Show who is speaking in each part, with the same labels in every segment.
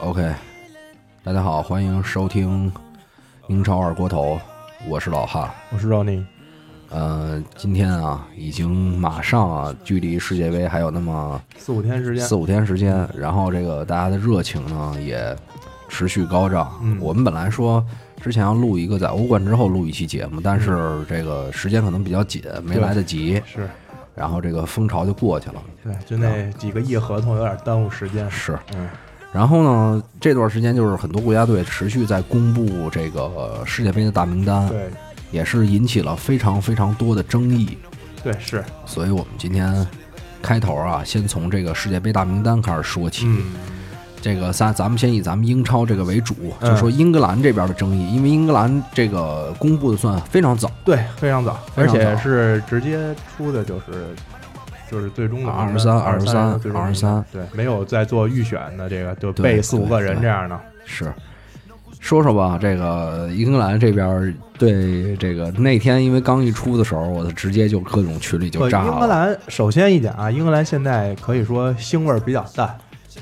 Speaker 1: OK，大家好，欢迎收听英超二锅头，我是老哈。
Speaker 2: 我是 Ronnie，
Speaker 1: 呃，今天啊，已经马上啊，距离世界杯还有那么
Speaker 2: 四五天时间
Speaker 1: 四，五天时间，然后这个大家的热情呢也持续高涨。
Speaker 2: 嗯
Speaker 1: 我们本来说之前要录一个在欧冠之后录一期节目，但是这个时间可能比较紧，没
Speaker 2: 对
Speaker 1: 来得及，
Speaker 2: 是
Speaker 1: 然后这个风潮就过去了。
Speaker 2: 对，就那几个亿合同有点耽误时间。
Speaker 1: 是，
Speaker 2: 嗯，
Speaker 1: 然后呢，这段时间就是很多国家队持续在公布这个世界杯的大名单，
Speaker 2: 对。
Speaker 1: 也是引起了非常非常多的争议。
Speaker 2: 对是，
Speaker 1: 所以我们今天开头啊，先从这个世界杯大名单开始说起。
Speaker 2: 嗯，
Speaker 1: 这个咱咱们先以咱们英超这个为主，
Speaker 2: 嗯。
Speaker 1: 就说英格兰这边的争议，因为英格兰这个公布的算非常早，
Speaker 2: 对，非常早。而且是直接出的，就是就是最终的
Speaker 1: 二
Speaker 2: 十三、
Speaker 1: 二十三
Speaker 2: 最终名单
Speaker 1: 23
Speaker 2: 对，没有再做预选的这个，就
Speaker 1: 对
Speaker 2: 备四五个人这样的。
Speaker 1: 是。说说吧，这个英格兰这边对这个那天，因为刚一出的时候，我就直接就各种群里就炸了。
Speaker 2: 英格兰首先一点啊，英格兰现在可以说腥味儿比较淡，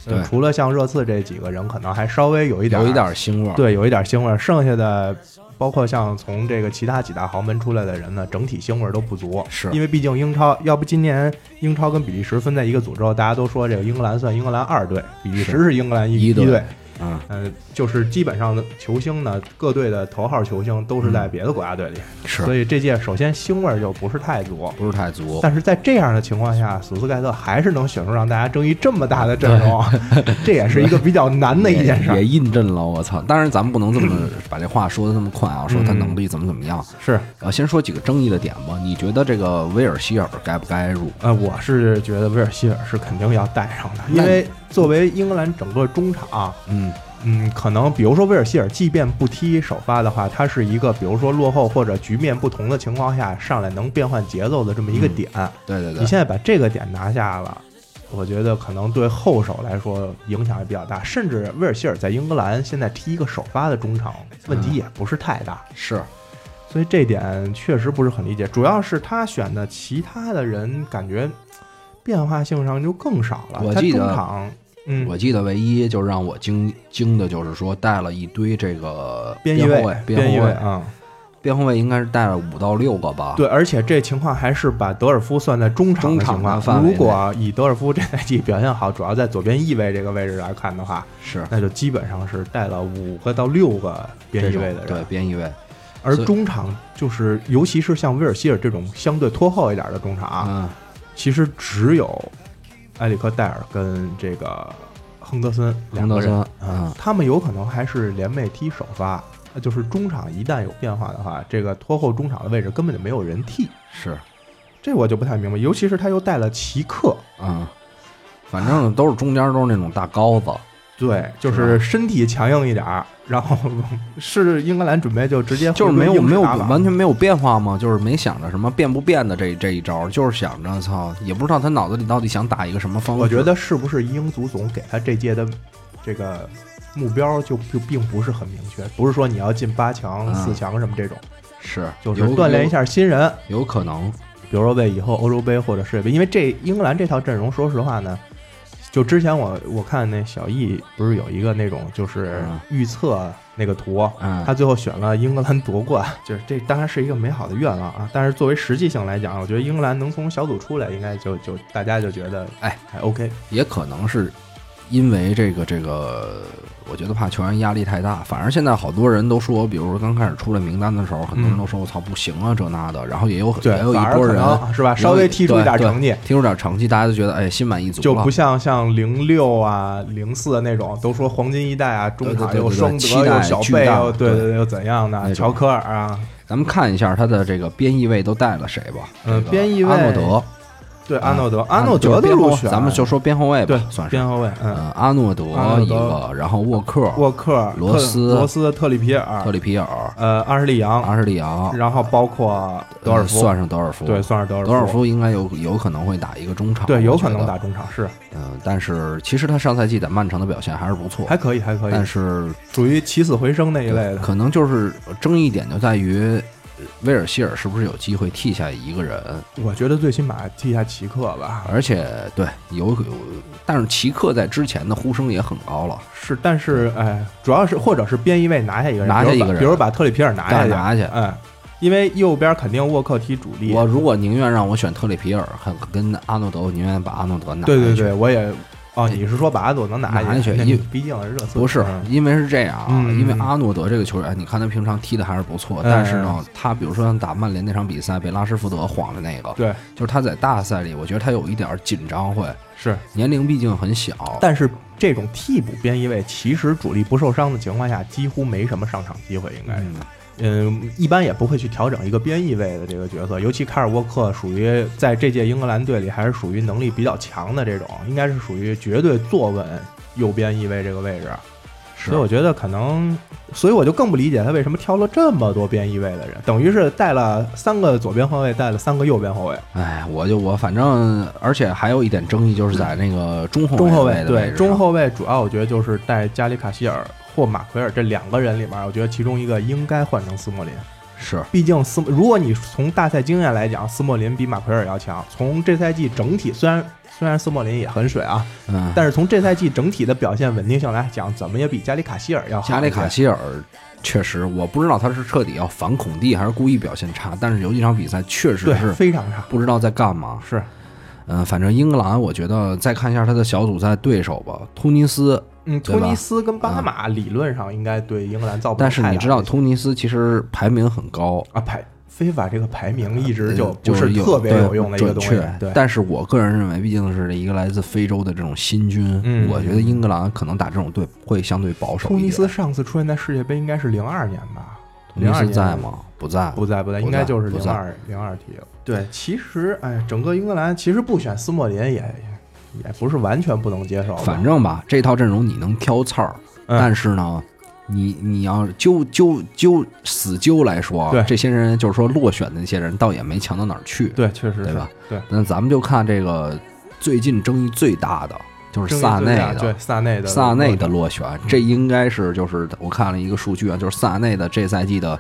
Speaker 2: 呃
Speaker 1: 对
Speaker 2: 除了像热刺这几个人，可能还稍微有一点
Speaker 1: 有一点腥味儿，
Speaker 2: 对，有一点腥味儿。剩下的，包括像从这个其他几大豪门出来的人呢，整体腥味儿都不足。
Speaker 1: 是
Speaker 2: 因为毕竟英超，要不今年英超跟比利时分在一个组之后，大家都说这个英格兰算英格兰二队，比利时
Speaker 1: 是
Speaker 2: 是英格兰一
Speaker 1: 一队
Speaker 2: 队。
Speaker 1: 嗯，
Speaker 2: 嗯、就是基本上的球星呢，各队的头号球星都是在别的国家队里，
Speaker 1: 是
Speaker 2: 所以这届首先腥味儿就不是太足。
Speaker 1: 不是太足。
Speaker 2: 但是在这样的情况下，索斯盖特还是能选出让大家争议这么大的阵容，这也是一个比较难的一件事儿
Speaker 1: 也。也印证了我操！当然，咱们不能这么 把这话说的那么快啊，说他
Speaker 2: 嗯
Speaker 1: 能力怎么怎么样。
Speaker 2: 是，
Speaker 1: 呃，先说几个争议的点吧。你觉得这个威尔希尔该不该入？
Speaker 2: 呃，我是觉得威尔希尔是肯定要带上的，因为作为英格兰整个中场，
Speaker 1: 嗯，
Speaker 2: 嗯，可能比如说威尔希尔，即便不踢首发的话，他是一个比如说落后或者局面不同的情况下上来能变换节奏的这么一个点。
Speaker 1: 对对对，
Speaker 2: 你现在把这个点拿下了。我觉得可能对后手来说影响也比较大，甚至威尔希尔在英格兰现在踢一个首发的中场，问题也不是太大。
Speaker 1: 是
Speaker 2: 所以这点确实不是很理解，主要是他选的其他的人感觉变化性上就更少了。他
Speaker 1: 我记得
Speaker 2: 中场，嗯，
Speaker 1: 我记得唯一就让我惊惊的就是说带了一堆这个
Speaker 2: 边
Speaker 1: 后卫，
Speaker 2: 边
Speaker 1: 后卫，
Speaker 2: 啊、
Speaker 1: 边后卫应该是带了五到六个吧？
Speaker 2: 对，而且这情况还是把德尔夫算在中场情况。如果以德尔夫这赛季表现好，主要在左边翼位这个位置来看的话，
Speaker 1: 是。
Speaker 2: 那就基本上是带了五个到六个边翼位的人。
Speaker 1: 对边翼位，
Speaker 2: 而中场就是，尤其是像威尔希尔这种相对拖后一点的中场，
Speaker 1: 嗯，
Speaker 2: 其实只有埃里克戴尔跟这个亨德森两个人
Speaker 1: 亨德森嗯
Speaker 2: 他们有可能还是联袂踢首发。就是中场一旦有变化的话，这个拖后中场的位置根本就没有人替，
Speaker 1: 是，
Speaker 2: 这我就不太明白。尤其是他又带了奇克，
Speaker 1: 啊，反正都是中间都是那种大高子，
Speaker 2: 对，就是身体强硬一点儿，然后 是英格兰准备就直接
Speaker 1: 就是没有没有完全没有变化吗？就是没想着什么变不变的这这一招，就是想着操，也不知道他脑子里到底想打一个什么方式。
Speaker 2: 我觉得是不是英足总给他这届的这个目标就就并不是很明确，不是说你要进八强、
Speaker 1: 嗯
Speaker 2: 四强什么这种，
Speaker 1: 是
Speaker 2: 就是锻炼一，下新人，
Speaker 1: 有有可能，
Speaker 2: 比如说为以后欧洲杯或者世界杯，因为这英格兰这套阵容，说实话呢。就之前我我看那小易不是有一个那种就是
Speaker 1: 嗯
Speaker 2: 预测那个图，
Speaker 1: 嗯，
Speaker 2: 他最后选了英格兰夺冠，就是这当然是一个美好的愿望啊。但是作为实际性来讲，我觉得英格兰能从小组出来，应该就就大家就觉得
Speaker 1: 哎
Speaker 2: 还 OK。
Speaker 1: 也可能是因为这个这个，我觉得怕球员压力太大。反正现在好多人都说，比如说刚开始出来名单的时候，很多人都说我操不行啊这那的，然后也有
Speaker 2: 对
Speaker 1: 也有一波人
Speaker 2: 是吧，稍微踢出一点成绩，
Speaker 1: 踢出点成绩，大家都觉得哎心满意足了，
Speaker 2: 就不像像零六啊、零四那种，都说黄金一代啊，中场又双德又小贝又对
Speaker 1: 对
Speaker 2: 对又怎样的，乔科尔啊，
Speaker 1: 咱们看一下他的这个边翼位都带了谁吧。
Speaker 2: 嗯
Speaker 1: 这个
Speaker 2: 边翼位
Speaker 1: 阿诺德，
Speaker 2: 对阿诺德，
Speaker 1: 啊
Speaker 2: 阿诺德入选，
Speaker 1: 咱们就说边后卫吧
Speaker 2: 对，
Speaker 1: 算是
Speaker 2: 边后卫，嗯，
Speaker 1: 嗯，阿诺德一个，然后沃克、
Speaker 2: 沃克、
Speaker 1: 罗斯
Speaker 2: 罗斯、特里皮尔
Speaker 1: 特、里皮尔、
Speaker 2: 呃阿什利杨，
Speaker 1: 阿什利杨、
Speaker 2: 然后包括德尔夫，
Speaker 1: 呃算上德尔夫，
Speaker 2: 对，算是德尔夫
Speaker 1: 德尔夫应该有有可能会打一个中场，
Speaker 2: 对，有可能打中场是
Speaker 1: 嗯，但是其实他上赛季在曼城的表现还是不错，
Speaker 2: 还可以，还可以
Speaker 1: 但，是
Speaker 2: 属于起死回生那一类的。
Speaker 1: 可能就是争议点就在于威尔希尔是不是有机会替下一个人？
Speaker 2: 我觉得最起码替下奇克吧。
Speaker 1: 而且对有有，但是奇克在之前的呼声也很高了，
Speaker 2: 是，但是哎，主要是或者是边一位拿下一个人，
Speaker 1: 拿下一个人
Speaker 2: 比如把特里皮尔拿下去，
Speaker 1: 拿去，
Speaker 2: 嗯，因为右边肯定沃克踢主力。
Speaker 1: 我如果宁愿让我选特里皮尔，跟跟阿诺德，我宁愿把阿诺德拿。
Speaker 2: 对对对，我也。哦，你是说把阿诺德
Speaker 1: 拿
Speaker 2: 下
Speaker 1: 去？因
Speaker 2: 毕竟热刺
Speaker 1: 不是，因为是这样啊，因为阿诺德这个球员，你看他平常踢的还是不错，但是呢，他比如说像打曼联那场比赛被拉什福德晃的那个，
Speaker 2: 对，
Speaker 1: 就是他在大赛里，我觉得他有一点紧张，会。
Speaker 2: 是。
Speaker 1: 年龄毕竟很小，
Speaker 2: 但是这种替补边翼位，其实主力不受伤的情况下，几乎没什么上场机会，应该是。嗯，一般也不会去调整一个边翼位的这个角色，尤其卡尔沃克属于在这届英格兰队里还是属于能力比较强的这种，应该是属于绝对坐稳右边翼位这个位置。所以我觉得可能，所以我就更不理解他为什么挑了这么多边翼位的人，等于是带了三个左边后卫，带了三个右边后卫。
Speaker 1: 哎，我就我反正，而且还有一点争议，就是在那个中后
Speaker 2: 中后
Speaker 1: 卫
Speaker 2: 对中后卫，主要我觉得就是带加里卡希尔。或马奎尔这两个人里面，我觉得其中一个应该换成斯莫林。
Speaker 1: 是，
Speaker 2: 毕竟斯，如果你从大赛经验来讲，斯莫林比马奎尔要强。从这赛季整体，虽然虽然斯莫林也很水啊，嗯，但是从这赛季整体的表现稳定性来讲，怎么也比加里卡希尔要好。
Speaker 1: 加里卡希尔确实，我不知道他是彻底要反孔蒂，还是故意表现差。但是有几场比赛确实是
Speaker 2: 非常差，
Speaker 1: 不知道在干嘛。
Speaker 2: 是，
Speaker 1: 嗯，反正英格兰，我觉得再看一下他的小组赛对手吧，突尼斯。
Speaker 2: 嗯，突尼斯跟巴拿马理论上应该对英格兰造不
Speaker 1: 但是你知道，突尼斯其实排名很高
Speaker 2: 啊，排非法这个排名一直
Speaker 1: 就
Speaker 2: 不
Speaker 1: 是
Speaker 2: 特别有用的一个
Speaker 1: 东西。
Speaker 2: 对，
Speaker 1: 但是我个人认为，毕竟是一个来自非洲的这种新军，我觉得英格兰可能打这种队会相对保守。
Speaker 2: 突尼斯上次出现在世界杯应该是零二年吧？
Speaker 1: 突尼斯在吗？不在，
Speaker 2: 不在，
Speaker 1: 不在，
Speaker 2: 应该就是零二零二 T 了。对，其实哎，整个英格兰其实不选斯莫林也。也不是完全不能接受，
Speaker 1: 反正吧，这套阵容你能挑刺儿，但是呢，你你要揪揪揪死揪来说，
Speaker 2: 对
Speaker 1: 这些人就是说落选的那些人，倒也没强到哪儿去，
Speaker 2: 对，确实，
Speaker 1: 对吧？
Speaker 2: 对，
Speaker 1: 那咱们就看这个最近争议最大的就是萨内的，
Speaker 2: 对，萨内的
Speaker 1: 萨内的落选，这应该是就是我看了一个数据啊，就是萨内的这赛季的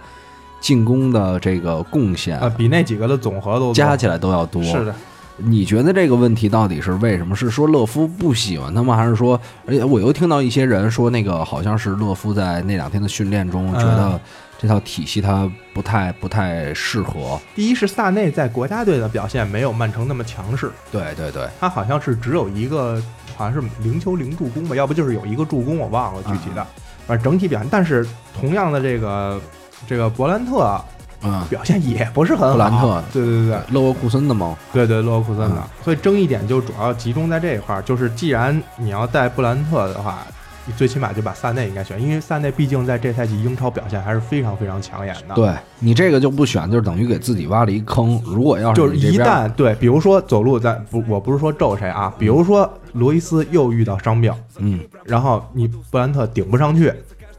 Speaker 1: 进攻的这个贡献
Speaker 2: 啊，比那几个的总和都
Speaker 1: 加起来都要多，
Speaker 2: 是的。
Speaker 1: 你觉得这个问题到底是为什么？是说勒夫不喜欢他吗？还是说，而且我又听到一些人说，那个好像是勒夫在那两天的训练中觉得这套体系他不太不太适合。
Speaker 2: 第一是萨内在国家队的表现没有曼城那么强势。
Speaker 1: 对对对，
Speaker 2: 他好像是只有一个，好像是零球零助攻吧，要不就是有一个助攻，我忘了具体的。反正整体表现，但是同样的这个这个博兰特。
Speaker 1: 嗯，
Speaker 2: 表现也不是很好。
Speaker 1: 布兰特，
Speaker 2: 对对对
Speaker 1: 勒沃库森的吗？
Speaker 2: 对对，勒沃库森的。所以争议点就主要集中在这一块儿，就是既然你要带布兰特的话，你最起码就把萨内应该选，因为萨内毕竟在这赛季英超表现还是非常非常抢眼的。
Speaker 1: 对你这个就不选，就是等于给自己挖了一坑。如果要
Speaker 2: 是就是一旦对，比如说走路在不，我不是说咒谁啊，比如说罗伊斯又遇到伤病，
Speaker 1: 嗯，
Speaker 2: 然后你布兰特顶不上去。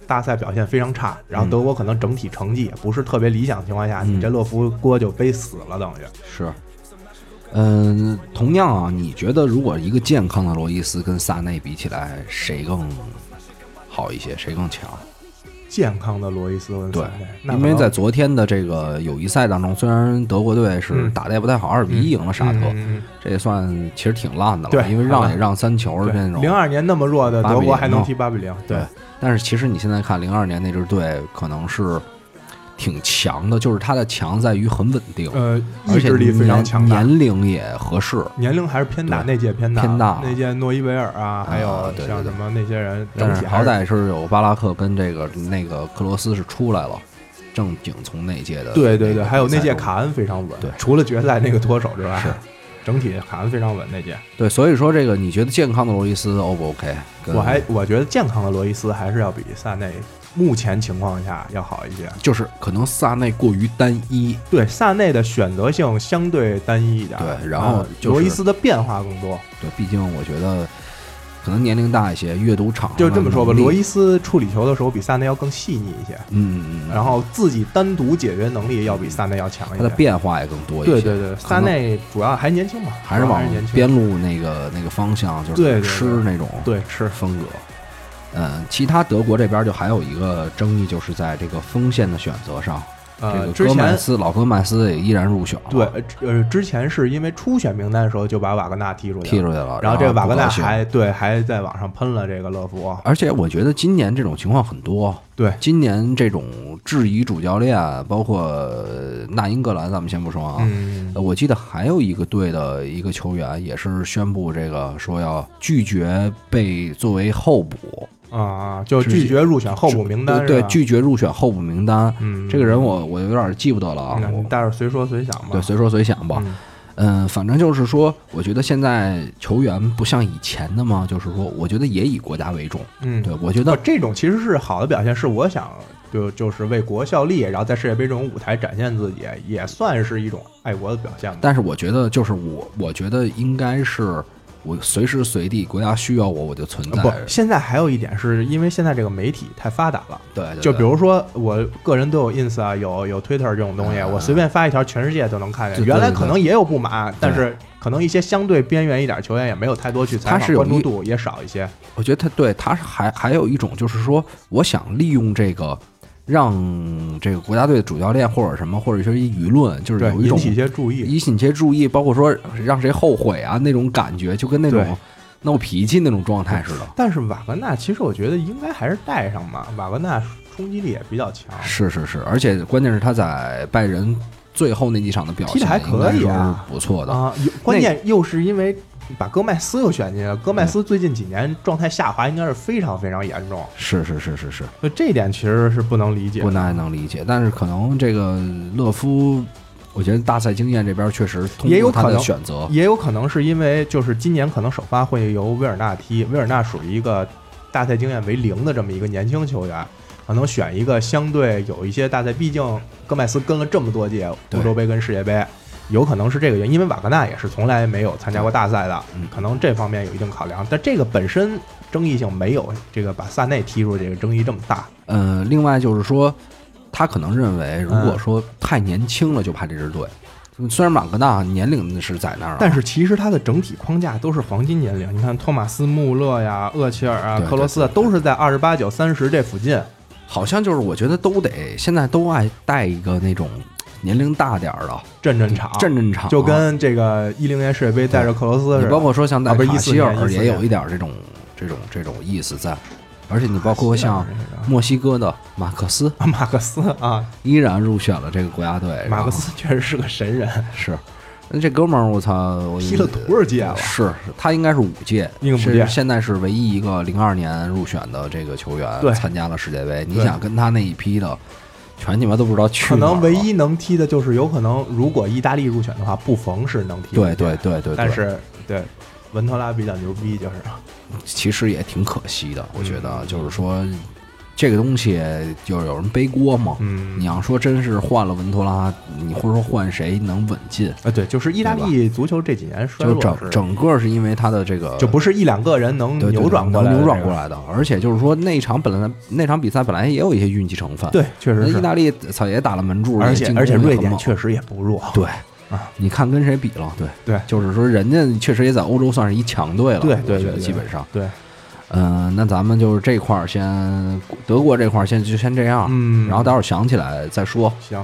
Speaker 2: 大赛表现非常差，然后德国可能整体成绩也不是特别理想的情况下，你这勒夫锅就背死了，等于
Speaker 1: 是。嗯，同样啊，你觉得如果一个健康的罗伊斯跟萨内比起来，谁更好一些？谁更强？
Speaker 2: 健康的罗伊斯文
Speaker 1: 对，因为在昨天的这个友谊赛当中，虽然德国队是打的也不太好，二比一赢了沙特，这也算其实挺烂的
Speaker 2: 了，
Speaker 1: 因为让也让三球的那种。
Speaker 2: 零二年那么弱的德国还能踢八比零，
Speaker 1: 对。但是其实你现在看零二年那支队，可能是挺强的，就是他的强在于很稳定，
Speaker 2: 呃，意志力非常强，
Speaker 1: 年龄也合适，
Speaker 2: 年龄还是偏大，那届偏
Speaker 1: 大，偏大，
Speaker 2: 那届诺伊维尔啊，还有像什么那些人，
Speaker 1: 但是好歹是有巴拉克跟这个那个克罗斯是出来了，正经从那届的，
Speaker 2: 对对对，还有那届卡恩非常稳，
Speaker 1: 对，
Speaker 2: 除了决赛那个脱手之外，
Speaker 1: 是。
Speaker 2: 整体卡恩非常稳那届，
Speaker 1: 对，所以说这个你觉得健康的罗伊斯 O 不 OK？
Speaker 2: 我还我觉得健康的罗伊斯还是要比萨内目前情况下要好一些，
Speaker 1: 就是可能萨内过于单一，
Speaker 2: 对，萨内的选择性相对单一一点，
Speaker 1: 对，然后
Speaker 2: 罗伊斯的变化更多，
Speaker 1: 对，毕竟我觉得。可能年龄大一些，阅读场
Speaker 2: 就这么说吧。罗伊斯处理球的时候比萨内要更细腻一些，
Speaker 1: 嗯嗯
Speaker 2: 然后自己单独解决能力要比萨内要强一些，
Speaker 1: 他的变化也更多一些。
Speaker 2: 对对对，萨内主要还年轻嘛，
Speaker 1: 还是往边路那个那个方向，就是吃那种
Speaker 2: 对吃
Speaker 1: 风格。嗯，其他德国这边就还有一个争议，就是在这个锋线的选择上，这
Speaker 2: 呃，
Speaker 1: 个
Speaker 2: 之前
Speaker 1: 戈麦斯老戈麦斯也依然入选了，
Speaker 2: 对呃之前是因为初选名单的时候就把瓦格纳踢出去了，
Speaker 1: 踢出去了，
Speaker 2: 然后这个瓦格纳还对还在网上喷了这个勒夫，
Speaker 1: 而且我觉得今年这种情况很多。
Speaker 2: 对。
Speaker 1: 今年这种质疑主教练，包括呃纳英格兰，咱们先不说啊。我记得还有一个队的一个球员也是宣布这个说要拒绝被作为候补，
Speaker 2: 啊啊，就拒绝入选候补名单，
Speaker 1: 对，拒绝入选候补名单。
Speaker 2: 嗯，
Speaker 1: 这个人我我有点记不得了啊，
Speaker 2: 但是随说随想吧，
Speaker 1: 对随说随想吧。
Speaker 2: 嗯
Speaker 1: 嗯，反正就是说，我觉得现在球员不像以前的嘛，就是说，我觉得也以国家为重。
Speaker 2: 嗯，
Speaker 1: 对，我觉
Speaker 2: 哦
Speaker 1: 得
Speaker 2: 这种其实是好的表现，是我想就就是为国效力，然后在世界杯这种舞台展现自己，也算是一种爱国的表现吧。
Speaker 1: 但是我觉得，就是我，我觉得应该是我随时随地国家需要我，我就存在。
Speaker 2: 不，现在还有一点是因为现在这个媒体太发达了，
Speaker 1: 对，对
Speaker 2: 就比如说我个人都有 ins 啊，有有 Twitter 这种东西，
Speaker 1: 嗯
Speaker 2: 我随便发一条，全世界都能看见。原来可能也有不满，但是可能一些相对边缘一点球员也没有太多去采访，
Speaker 1: 他是
Speaker 2: 关注度也少一些。
Speaker 1: 我觉得他对他是还还有一种就是说，我想利用这个。让这个国家队的主教练或者什么，或者说一舆论，就是，有一种
Speaker 2: 引起一些注意。
Speaker 1: 引起一些注意，包括说让谁后悔啊那种感觉，就跟那种闹脾气那种状态似的。
Speaker 2: 但是瓦格纳其实我觉得应该还是带上吧，瓦格纳冲击力也比较强。
Speaker 1: 是是是，而且关键是他在拜仁最后那几场的表现
Speaker 2: 踢得还可以啊
Speaker 1: 不错的。
Speaker 2: 啊，关键又是因为把戈麦斯又选进去了，戈麦斯最近几年状态下滑，应该是非常非常严重，
Speaker 1: 是是是是是，
Speaker 2: 所以这一点其实是不能理解。
Speaker 1: 不太能理解，但是可能这个勒夫，我觉得大赛经验这边确实
Speaker 2: 也有可能
Speaker 1: 选择，
Speaker 2: 也有可能是因为就是今年可能首发会由维尔纳踢，维尔纳属于一个大赛经验为零的这么一个年轻球员。可能选一个相对有一些大赛，毕竟戈麦斯跟了这么多届欧洲杯跟世界杯，有可能是这个原因。因为瓦格纳也是从来没有参加过大赛的，
Speaker 1: 嗯
Speaker 2: 可能这方面有一定考量。但这个本身争议性没有这个把萨内踢出这个争议这么大。
Speaker 1: 呃，另外就是说，他可能认为，如
Speaker 2: 嗯
Speaker 1: 果说太年轻了就怕这支队，虽然马格纳年龄是在那儿啊，
Speaker 2: 但是其实他的整体框架都是黄金年龄。你看托马斯·穆勒呀、厄齐尔啊、
Speaker 1: 对
Speaker 2: 克罗斯啊，都是在二十八九、三十这附近。
Speaker 1: 好像就是我觉得都得现在都爱带一个那种年龄大点儿的
Speaker 2: 镇镇场，
Speaker 1: 镇镇场，
Speaker 2: 就跟这个一零年世界杯带着克罗斯似的。
Speaker 1: 你包括说像带
Speaker 2: 啊不是14
Speaker 1: 卡希尔也有一点这种这种这种意思在，而且你包括像墨西哥的马克思
Speaker 2: 啊马克思啊，
Speaker 1: 依然入选了这个国家队，
Speaker 2: 马克思确实是个神人，
Speaker 1: 是。那这哥们儿，我操，我
Speaker 2: 踢了多少届了？
Speaker 1: 是他应该是五届是现在是唯一一个零二年入选的这个球员，参加了世界杯。你想跟他那一批的，全你妈都不知道去
Speaker 2: 可能唯一能踢的就是有可能，如果意大利入选的话，布冯是能踢的。
Speaker 1: 对对对对，对
Speaker 2: 但是对文特拉比较牛逼，就是
Speaker 1: 其实也挺可惜的，我觉得
Speaker 2: 嗯
Speaker 1: 就是说这个东西就是有人背锅嘛。
Speaker 2: 嗯。
Speaker 1: 你要说真是换了文托拉，你或者说换谁能稳进？
Speaker 2: 啊，对，就是意大利足球这几年衰
Speaker 1: 就
Speaker 2: 落是
Speaker 1: 整整个是因为他的这个
Speaker 2: 就不是一两个人能
Speaker 1: 对对
Speaker 2: 扭转过来的
Speaker 1: 能扭转过来的，而且就是说那场本来那场比赛本来也有一些运气成分，
Speaker 2: 对，确实
Speaker 1: 意大利操也打了门柱，
Speaker 2: 而
Speaker 1: 也进攻
Speaker 2: 且而且瑞
Speaker 1: 也很猛
Speaker 2: 典确实也不弱，
Speaker 1: 对
Speaker 2: 啊，
Speaker 1: 你看跟谁比了？对
Speaker 2: 对。
Speaker 1: 就是说人家确实也在欧洲算是一强队了，
Speaker 2: 对
Speaker 1: 我觉得
Speaker 2: 对对对
Speaker 1: 基本上，
Speaker 2: 对，
Speaker 1: 嗯，那咱们就是这块儿先德国这块儿先就先这样，
Speaker 2: 嗯，
Speaker 1: 然后待会儿想起来再说。
Speaker 2: 行，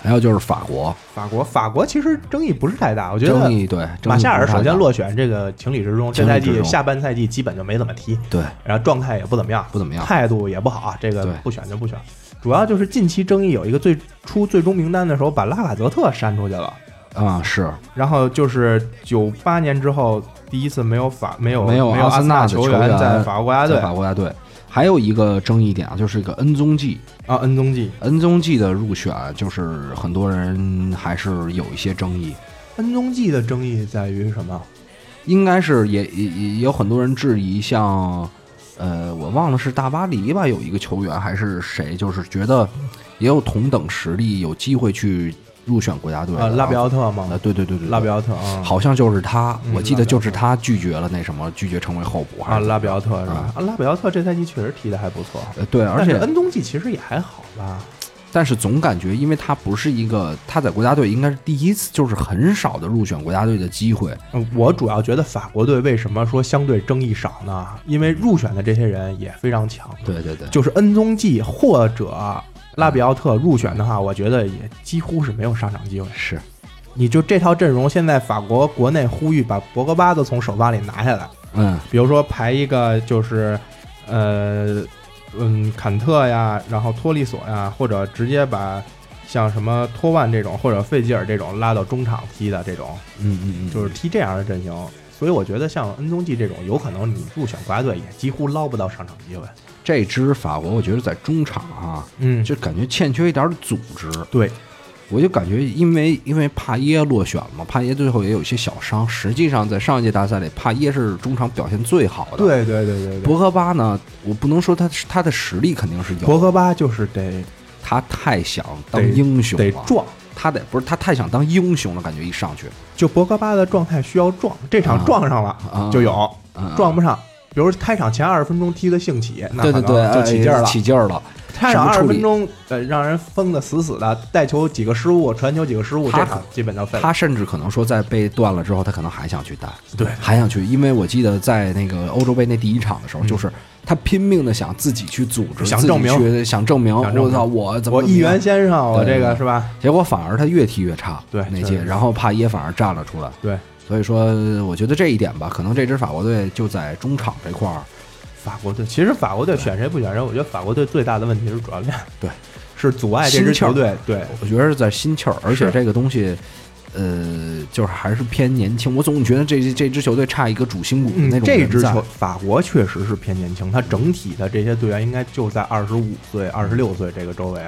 Speaker 1: 还有就是法国，
Speaker 2: 法国法国其实争议不是太大，我觉得
Speaker 1: 争议对
Speaker 2: 马夏尔首先
Speaker 1: 落
Speaker 2: 落选这个情理之中，这赛季下半赛季基本就没怎么踢，
Speaker 1: 对。
Speaker 2: 然后状态也不怎么样，
Speaker 1: 不怎么样，
Speaker 2: 态度也不好啊，这个不选就不选。主要就是近期争议有一个最出最终名单的时候把拉卡泽特删出去了，
Speaker 1: 啊是
Speaker 2: 然后就是九八年之后第一次没有法没有
Speaker 1: 没有
Speaker 2: 阿森
Speaker 1: 纳的
Speaker 2: 球
Speaker 1: 球员
Speaker 2: 在法国国家队
Speaker 1: 法国国家队。还有一个争议点啊，就是这个恩宗纪，
Speaker 2: 啊，恩宗纪，
Speaker 1: 恩宗纪的入选，就是很多人还是有一些争议。
Speaker 2: 恩宗纪的争议在于什么？
Speaker 1: 应该是也也也有很多人质疑，像呃，我忘了是大巴黎吧，有一个球员还是谁，就是觉得也有同等实力，有机会去入选国家队
Speaker 2: 啊，拉比奥特吗
Speaker 1: 啊，？对对对对，
Speaker 2: 拉比
Speaker 1: 奥
Speaker 2: 奥特啊，
Speaker 1: 好像就是他，
Speaker 2: 嗯
Speaker 1: 我记得就是他拒绝了那什么，拒绝成为候补还
Speaker 2: 啊，
Speaker 1: 是
Speaker 2: 拉比奥特是吧拉比奥特这赛季确实踢得还不错，
Speaker 1: 呃对，而且
Speaker 2: 恩东季其实也还好吧。
Speaker 1: 但是总感觉，因为他不是一个他在国家队应该是第一次，就是很少的入选国家队的机会。
Speaker 2: 嗯我主要觉得法国队为什么说相对争议少呢？因为入选的这些人也非常强，
Speaker 1: 对对对，
Speaker 2: 就是恩宗纪或者拉比奥特入选的话，我觉得也几乎是没有上场机会。
Speaker 1: 是，
Speaker 2: 你就这套阵容，现在法国国内呼吁把博格巴都从首发里拿下来，
Speaker 1: 嗯
Speaker 2: 比如说排一个就是，呃，嗯，坎特呀，然后托利索呀，或者直接把像什么托万这种或者费吉尔这种拉到中场踢的这种，
Speaker 1: 嗯嗯嗯，
Speaker 2: 就是踢这样的阵型。所以我觉得像恩宗纪这种，有可能你入选国家队也几乎捞不到上场机会。
Speaker 1: 这支法国，我觉得在中场啊，
Speaker 2: 嗯，
Speaker 1: 就感觉欠缺一点组织。
Speaker 2: 对，
Speaker 1: 我就感觉，因为因为帕耶落选了嘛，帕耶最后也有一些小伤。实际上，在上一届大赛里，帕耶是中场表现最好的。，
Speaker 2: 对对对对对。
Speaker 1: 博格巴呢，我不能说他他的实力肯定是有，
Speaker 2: 博格巴就是得
Speaker 1: 他太想当英雄了，
Speaker 2: 得壮，
Speaker 1: 他得不是他太想当英雄了，感觉一上去
Speaker 2: 就博格巴的状态需要撞，这场
Speaker 1: 啊
Speaker 2: 撞上了
Speaker 1: 啊
Speaker 2: 就有，
Speaker 1: 嗯
Speaker 2: 撞不上。比如开场前二十分钟踢的兴起，那可
Speaker 1: 对对对，
Speaker 2: 能就起劲儿了。
Speaker 1: 哎。起劲儿了。
Speaker 2: 开场二十分钟，呃，让人封的死死的，带球几个失误，传球几个失误，
Speaker 1: 他
Speaker 2: 这场基本就废了。
Speaker 1: 他甚至可能说，在被断了之后，他可能还想去带，
Speaker 2: 对。
Speaker 1: 还想去，因为我记得在那个欧洲杯那第一场的时候，
Speaker 2: 嗯。
Speaker 1: 就是他拼命的想自己去组织，
Speaker 2: 想证明。
Speaker 1: 想证明，我操，我怎么
Speaker 2: 我一元先生，我这个是吧？
Speaker 1: 结果反而他越踢越差，
Speaker 2: 对
Speaker 1: 那届，然后帕耶反而站了出来，
Speaker 2: 对，
Speaker 1: 所以说我觉得这一点吧，可能这支法国队就在中场这块儿，
Speaker 2: 法国队其实法国队选谁不选谁，我觉得法国队最大的问题是主教练，
Speaker 1: 对，
Speaker 2: 是阻碍这支球队。对，
Speaker 1: 我觉得是在心气儿，而且这个东西。呃，就是还是偏年轻，我总觉得这这支球队差一个主心骨那，种
Speaker 2: 这支球法国确实是偏年轻，他整体的这些队员应该就在二十五岁、二十六岁这个周围。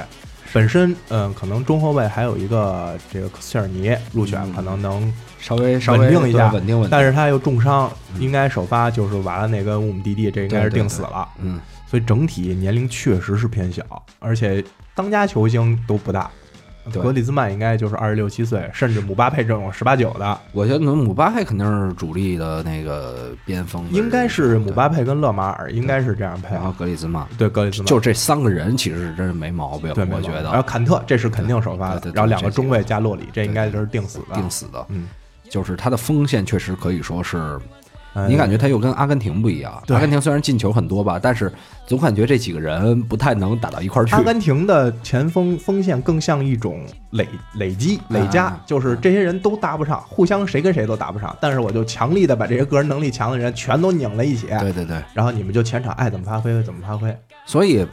Speaker 2: 本身，嗯，可能中后卫还有一个这个切尔尼入选，
Speaker 1: 嗯
Speaker 2: 可能能
Speaker 1: 稍微稍微
Speaker 2: 稳定一下
Speaker 1: 稳定稳定。
Speaker 2: 但是他又重伤，
Speaker 1: 嗯
Speaker 2: 应该首发就是瓦拉内跟乌姆蒂蒂，这应该是定死了。
Speaker 1: 嗯，
Speaker 2: 所以整体年龄确实是偏小，而且当家球星都不大。
Speaker 1: 对。
Speaker 2: 格里兹曼应该就是二十六七岁，甚至姆巴佩这种十八九的，
Speaker 1: 我觉得姆巴佩肯定是主力的那个边锋，
Speaker 2: 应该是姆巴
Speaker 1: 佩，
Speaker 2: 跟勒马尔，应该是这样配。
Speaker 1: 然。后格里兹曼，
Speaker 2: 对，格里兹曼。
Speaker 1: 就这三个人其实是真是没毛病，
Speaker 2: 对，
Speaker 1: 我觉
Speaker 2: 得。然后坎特这是肯定首发的。然后两个中卫加洛里，这应该就是定死的。
Speaker 1: 定死的，
Speaker 2: 嗯，
Speaker 1: 就是他的锋线确实可以说是，
Speaker 2: 呃
Speaker 1: 你感觉他又跟阿根廷不一样。阿根廷虽然进球很多吧，但是总感觉这几个人不太能打到一块儿去
Speaker 2: 阿。根廷的前锋锋线更像一种累累积累加
Speaker 1: 啊，
Speaker 2: 就是这些人都搭不上，互相谁跟谁都搭不上，但是我就强力的把这些个人能力强的人全都拧在一起，
Speaker 1: 对对对，
Speaker 2: 然后你们就前场爱怎么发挥怎么发挥。
Speaker 1: 所以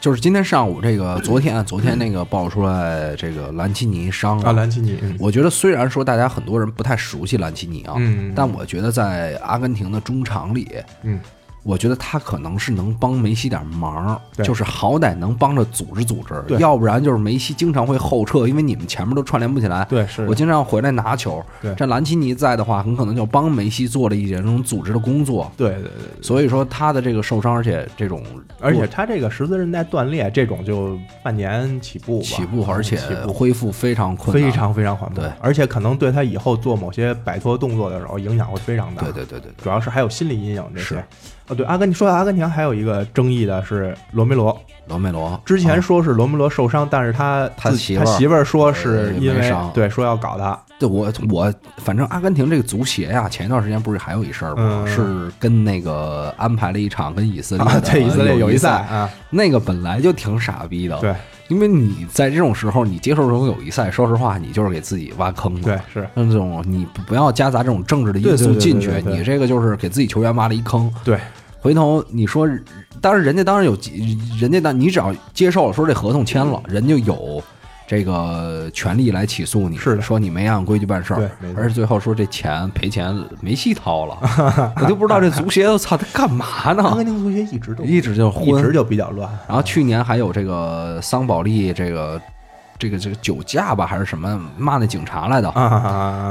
Speaker 1: 就是今天上午这个，昨天昨天那个爆出来这个兰奇尼伤
Speaker 2: 啊，
Speaker 1: 了。
Speaker 2: 兰奇尼，嗯。
Speaker 1: 我觉得虽然说大家很多人不太熟悉兰奇尼啊，
Speaker 2: 嗯，
Speaker 1: 但我觉得在阿根廷的中场里，
Speaker 2: 嗯，
Speaker 1: 我觉得他可能是能帮梅西点忙，就是好歹能帮着组织组织，要不然就是梅西经常会后撤，因为你们前面都串联不起来。
Speaker 2: 对是。
Speaker 1: 我经常要回来拿球，
Speaker 2: 对。
Speaker 1: 这兰奇尼在的话，很可能就帮梅西做了一些这种组织的工作。
Speaker 2: 对对对对，
Speaker 1: 所以说他的这个受伤，而且这种
Speaker 2: 而且他这个十字韧带断裂，这种就半年起步吧，
Speaker 1: 起步，而且恢复非常困难，
Speaker 2: 非常非常缓慢，
Speaker 1: 对。
Speaker 2: 而且可能对他以后做某些摆脱动作的时候影响会非常大。
Speaker 1: 对对对对，
Speaker 2: 主要是还有心理阴影这
Speaker 1: 是。
Speaker 2: 些。哦，对，阿根廷说到阿根廷还有一个争议的是罗梅罗，
Speaker 1: 罗梅罗
Speaker 2: 之前
Speaker 1: 啊
Speaker 2: 说是罗梅罗受伤，但是他
Speaker 1: 他媳妇儿
Speaker 2: 他媳妇儿说是因为
Speaker 1: 伤
Speaker 2: 对说要搞他，
Speaker 1: 对我我反正阿根廷这个足协呀，前一段时间不是还有一事儿吗？
Speaker 2: 嗯
Speaker 1: 是跟那个安排了一场跟以色列
Speaker 2: 对以色列友谊
Speaker 1: 赛，
Speaker 2: 啊，
Speaker 1: 那个本来就挺傻逼的。，
Speaker 2: 对
Speaker 1: 因为你在这种时候你接受这种友谊赛，说实话，你就是给自己挖坑嘛。
Speaker 2: 对是，
Speaker 1: 那种你不不要夹杂这种政治的因素进去你这个就是给自己球员挖了一坑。
Speaker 2: 对
Speaker 1: 回头你说，当然人家当然有，人家那你只要接受了说这合同签了，人就有这个权利来起诉你，
Speaker 2: 是的。
Speaker 1: 说你没按规矩办事儿而且最后说这钱赔钱没戏掏了，我就不知道这足协我操他干嘛呢？
Speaker 2: 阿
Speaker 1: 呢？
Speaker 2: 根廷足协一直都
Speaker 1: 一直就
Speaker 2: 一直就比较乱，
Speaker 1: 然后去年还有这个桑保利这个这个这个酒驾吧还是什么骂那警察来的。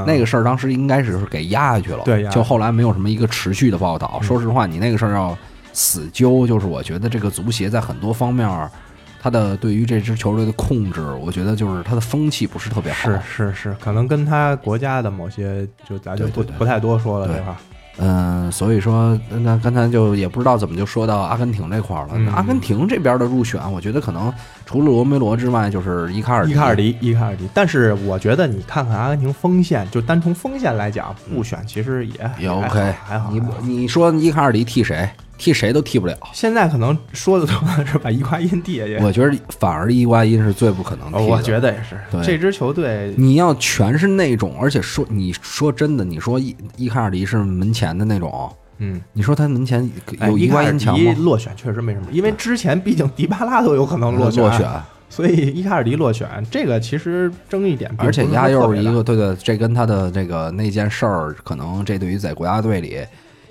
Speaker 1: 那个事儿当时应该是给压下去了，
Speaker 2: 对
Speaker 1: 就后来没有什么一个持续的报道。
Speaker 2: 嗯。
Speaker 1: 说实话，你那个事儿要死揪，就是我觉得这个足协在很多方面儿，他的对于这支球队的控制，我觉得就是他的风气不是特别好。
Speaker 2: 是是是，可能跟他国家的某些就咱就不不太多说了
Speaker 1: 对
Speaker 2: 这块儿，
Speaker 1: 嗯，所以说那刚才就也不知道怎么就说到阿根廷这块儿了。阿根廷这边的入选，我觉得可能除了罗梅罗之外，就是伊卡尔
Speaker 2: 伊卡尔迪，伊卡尔迪。但是我觉得你看看阿根廷锋线，就单从锋线来讲，不选其实也
Speaker 1: 也 OK，
Speaker 2: 还好。
Speaker 1: 你
Speaker 2: 还好
Speaker 1: 你说伊卡尔迪替谁？替谁都替不了。
Speaker 2: 现在可能说的多的是把伊瓜因递下去，
Speaker 1: 我觉得反而伊瓜因是最不可能替的。
Speaker 2: 我觉得也是。
Speaker 1: 对
Speaker 2: 这支球队，
Speaker 1: 你要全是那种，而且说你说真的，你说伊伊卡尔迪是门前的那种，
Speaker 2: 嗯，
Speaker 1: 你说他门前
Speaker 2: 哎
Speaker 1: 有伊瓜因强吗？
Speaker 2: 落选确实没什么，因为之前毕竟迪巴拉都有可能落选，
Speaker 1: 落选，
Speaker 2: 所以伊卡尔迪落选这个其实争议点
Speaker 1: 而且压又是一个对对，这跟他的这个那件事儿，可能这对于在国家队里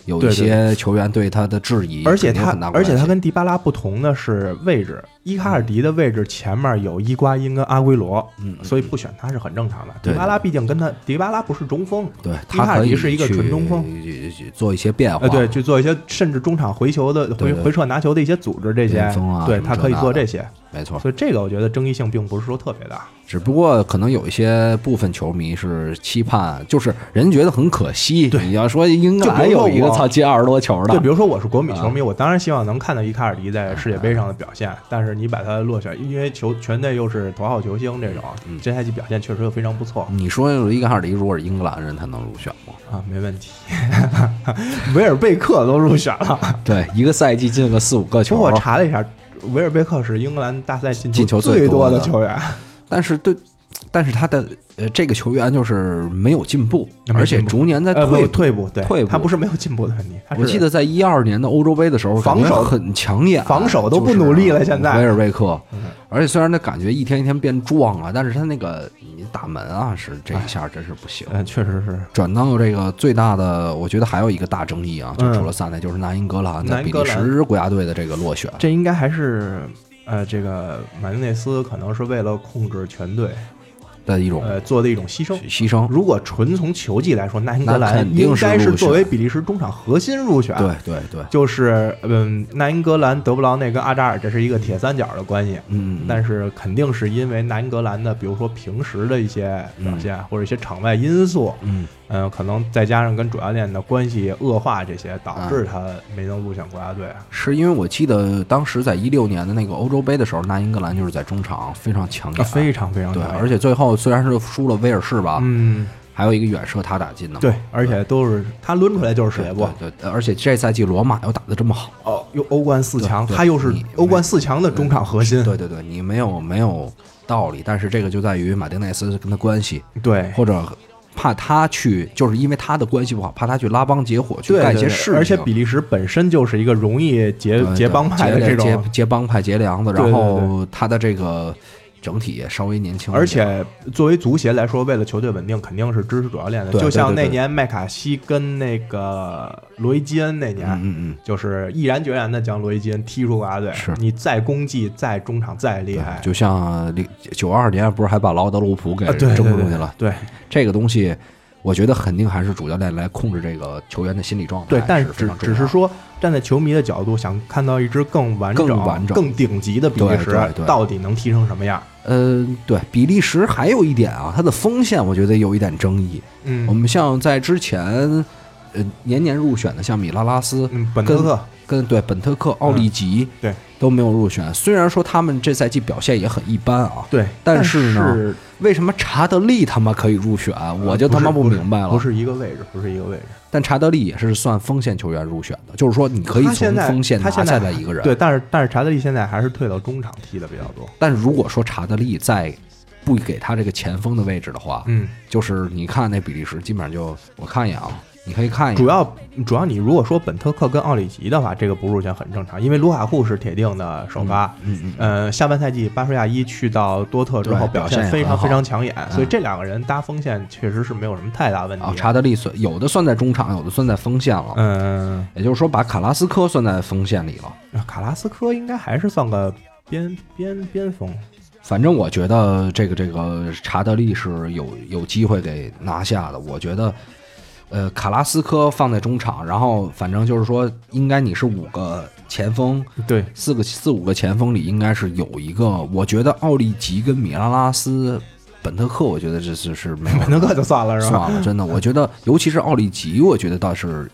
Speaker 1: 有一些球员对他的质疑，
Speaker 2: 而且他而且他跟迪巴拉不同的是位置，伊卡尔迪的位置前面有伊瓜因跟阿圭罗，
Speaker 1: 嗯，嗯
Speaker 2: 所以不选他是很正常的。迪巴拉毕竟跟他，迪巴拉不是中锋，
Speaker 1: 对
Speaker 2: 伊卡尔迪是一个纯中锋。
Speaker 1: 做一些变化，
Speaker 2: 呃，对，去做一些甚至中场回球的回回撤拿球的一些组织，这些
Speaker 1: 啊
Speaker 2: 对他可以做这些，
Speaker 1: 没错。
Speaker 2: 所以这个我觉得争议性并不是说特别大。
Speaker 1: 只不过可能有一些部分球迷是期盼，就是人觉得很可惜。
Speaker 2: 对。
Speaker 1: 你要说应该
Speaker 2: 就比如说
Speaker 1: 兰有一个
Speaker 2: 我
Speaker 1: 操进二十多球的，
Speaker 2: 对，比如说我是国米球迷，
Speaker 1: 啊
Speaker 2: 我当然希望能看到伊卡尔迪在世界杯上的表现，但是你把他落选，因为球全队又是头号球星这种，
Speaker 1: 嗯
Speaker 2: 这赛季表现确实又非常不错
Speaker 1: 你说伊卡尔迪如果是英格兰人，他能入选吗？
Speaker 2: 啊，没问题。维尔贝克都入选了，
Speaker 1: 对，一个赛季进个四五个球
Speaker 2: 不过，我查了一下，维尔贝克是英格兰大赛进
Speaker 1: 进球最
Speaker 2: 最
Speaker 1: 多的
Speaker 2: 的球员。
Speaker 1: 但是对，但是他的呃这个球员就是没有进步，
Speaker 2: 没
Speaker 1: 而且逐年在
Speaker 2: 呃，
Speaker 1: 退步。
Speaker 2: 退步，对，
Speaker 1: 退步。
Speaker 2: 他不是没有进步的问题，
Speaker 1: 我记得在一二年的欧洲杯的时候，
Speaker 2: 防守
Speaker 1: 很抢眼，
Speaker 2: 防守都不努力了现在。
Speaker 1: 维尔贝克。
Speaker 2: 嗯，
Speaker 1: 而且虽然他感觉一天一天变壮啊，但是他那个你打门啊，是这一下真是不行。
Speaker 2: 嗯，确实是。
Speaker 1: 转到这个最大的，我觉得还有一个大争议啊，就
Speaker 2: 嗯。
Speaker 1: 除了萨内，就是南英格兰在比利时国家队的这个落选。
Speaker 2: 这应该还是呃，这个马丁内斯可能是为了控制全队，
Speaker 1: 的一种
Speaker 2: 呃，做的一种牺牲。
Speaker 1: 牺牲。
Speaker 2: 如果纯从球技来说，那英格兰应该是作为比利时中场核心入选。
Speaker 1: 对对对，
Speaker 2: 就是嗯，那英格兰、德布劳内跟阿扎尔这是一个铁三角的关系。
Speaker 1: 嗯，
Speaker 2: 但是肯定是因为那英格兰的，比如说平时的一些表现，或者一些场外因素，
Speaker 1: 嗯，
Speaker 2: 嗯，可能再加上跟主教练的关系恶化，这些导致
Speaker 1: 嗯
Speaker 2: 他没能入选国家队。
Speaker 1: 是因为我记得当时在一六年的那个欧洲杯的时候，那英格兰就是在中场非常抢眼，
Speaker 2: 啊，非常非常
Speaker 1: 对，
Speaker 2: 强
Speaker 1: 而且最后虽然是输了威尔士吧，
Speaker 2: 嗯，
Speaker 1: 还有一个远射他打进的，
Speaker 2: 对，而且都是他抡出来就是世
Speaker 1: 对
Speaker 2: 界波。
Speaker 1: 对对，而且这赛季罗马又打得这么好，
Speaker 2: 哦，又欧冠四强，他又是欧冠四强的中场核心。
Speaker 1: 对对对，你没有没有道理，但是这个就在于马丁内斯跟他关系，
Speaker 2: 对
Speaker 1: 或者怕他去，就是因为他的关系不好，怕他去拉帮结伙去干一些事情，
Speaker 2: 而且比利时本身就是一个容易结结帮派的这种，
Speaker 1: 结结帮派结梁的，
Speaker 2: 对对。
Speaker 1: 然后他的这个整体也稍微年轻，
Speaker 2: 而且作为足协来说，为了球队稳定，肯定是支持主教练的。就像那年麦卡锡跟那个罗伊基恩那年，
Speaker 1: 嗯嗯
Speaker 2: 就是毅然决然的将罗伊基恩踢出国家队。
Speaker 1: 是
Speaker 2: 你再功绩、再中场再厉
Speaker 1: 嗯，
Speaker 2: 害，
Speaker 1: 就像零九二年不是还把劳德鲁普给
Speaker 2: 啊，对
Speaker 1: 扔
Speaker 2: 对对
Speaker 1: 出去了？
Speaker 2: 对
Speaker 1: 这个东西，我觉得肯定还是主教练来控制这个球员的心理状态，
Speaker 2: 对，但
Speaker 1: 是
Speaker 2: 只只是说站在球迷的角度，想看到一支更完整、
Speaker 1: 更完整
Speaker 2: 更顶级的比利时到底能踢成什么样。
Speaker 1: 呃，对比利时还有一点啊，它的锋线我觉得有一点争议。
Speaker 2: 嗯，
Speaker 1: 我们像在之前，呃，年年入选的像米拉拉斯
Speaker 2: 嗯，本特克
Speaker 1: 跟对本特克、奥利吉，
Speaker 2: 对
Speaker 1: 都没有入选。虽然说他们这赛季表现也很一般啊，
Speaker 2: 对，
Speaker 1: 但
Speaker 2: 是
Speaker 1: 是呢为什么查德利他妈可以入选？我就他妈
Speaker 2: 不
Speaker 1: 明白了。
Speaker 2: 不是一个位置，不是一个位置。
Speaker 1: 但查德利也是算锋线球员入选的，就是说你可以从锋线拿下来一个人。
Speaker 2: 对，，但是但是查德利现在还是退到中场踢的比较多。
Speaker 1: 但如果说查德利再不给他这个前锋的位置的话，
Speaker 2: 嗯，
Speaker 1: 就是你看那比利时基本上就我看一眼啊，你可以看一下，
Speaker 2: 主要主要你如果说本特克跟奥里吉的话，这个不入选很正常，因为卢卡库是铁定的首发。
Speaker 1: 嗯嗯，
Speaker 2: 呃，下半赛季巴舒亚一去到多特之后表现非常非常抢眼，
Speaker 1: 嗯
Speaker 2: 所以这两个人搭锋线确实是没有什么太大问题。
Speaker 1: 啊，查德利算有的算在中场，有的算在锋线了，
Speaker 2: 嗯，
Speaker 1: 也就是说把卡拉斯科算在锋线里了。
Speaker 2: 卡拉斯科应该还是算个边边边锋。
Speaker 1: 反正我觉得这个这个查德利是有有机会给拿下的。我觉得，呃，卡拉斯科放在中场，然后反正就是说，应该你是五个前锋，
Speaker 2: 对，
Speaker 1: 四个四五个前锋里应该是有一个。我觉得奥利吉跟米拉拉斯、本特克，我觉得这是是没有
Speaker 2: 本特克就算了是吧？
Speaker 1: 算了，真的，我觉得尤其是奥利吉，我觉得倒是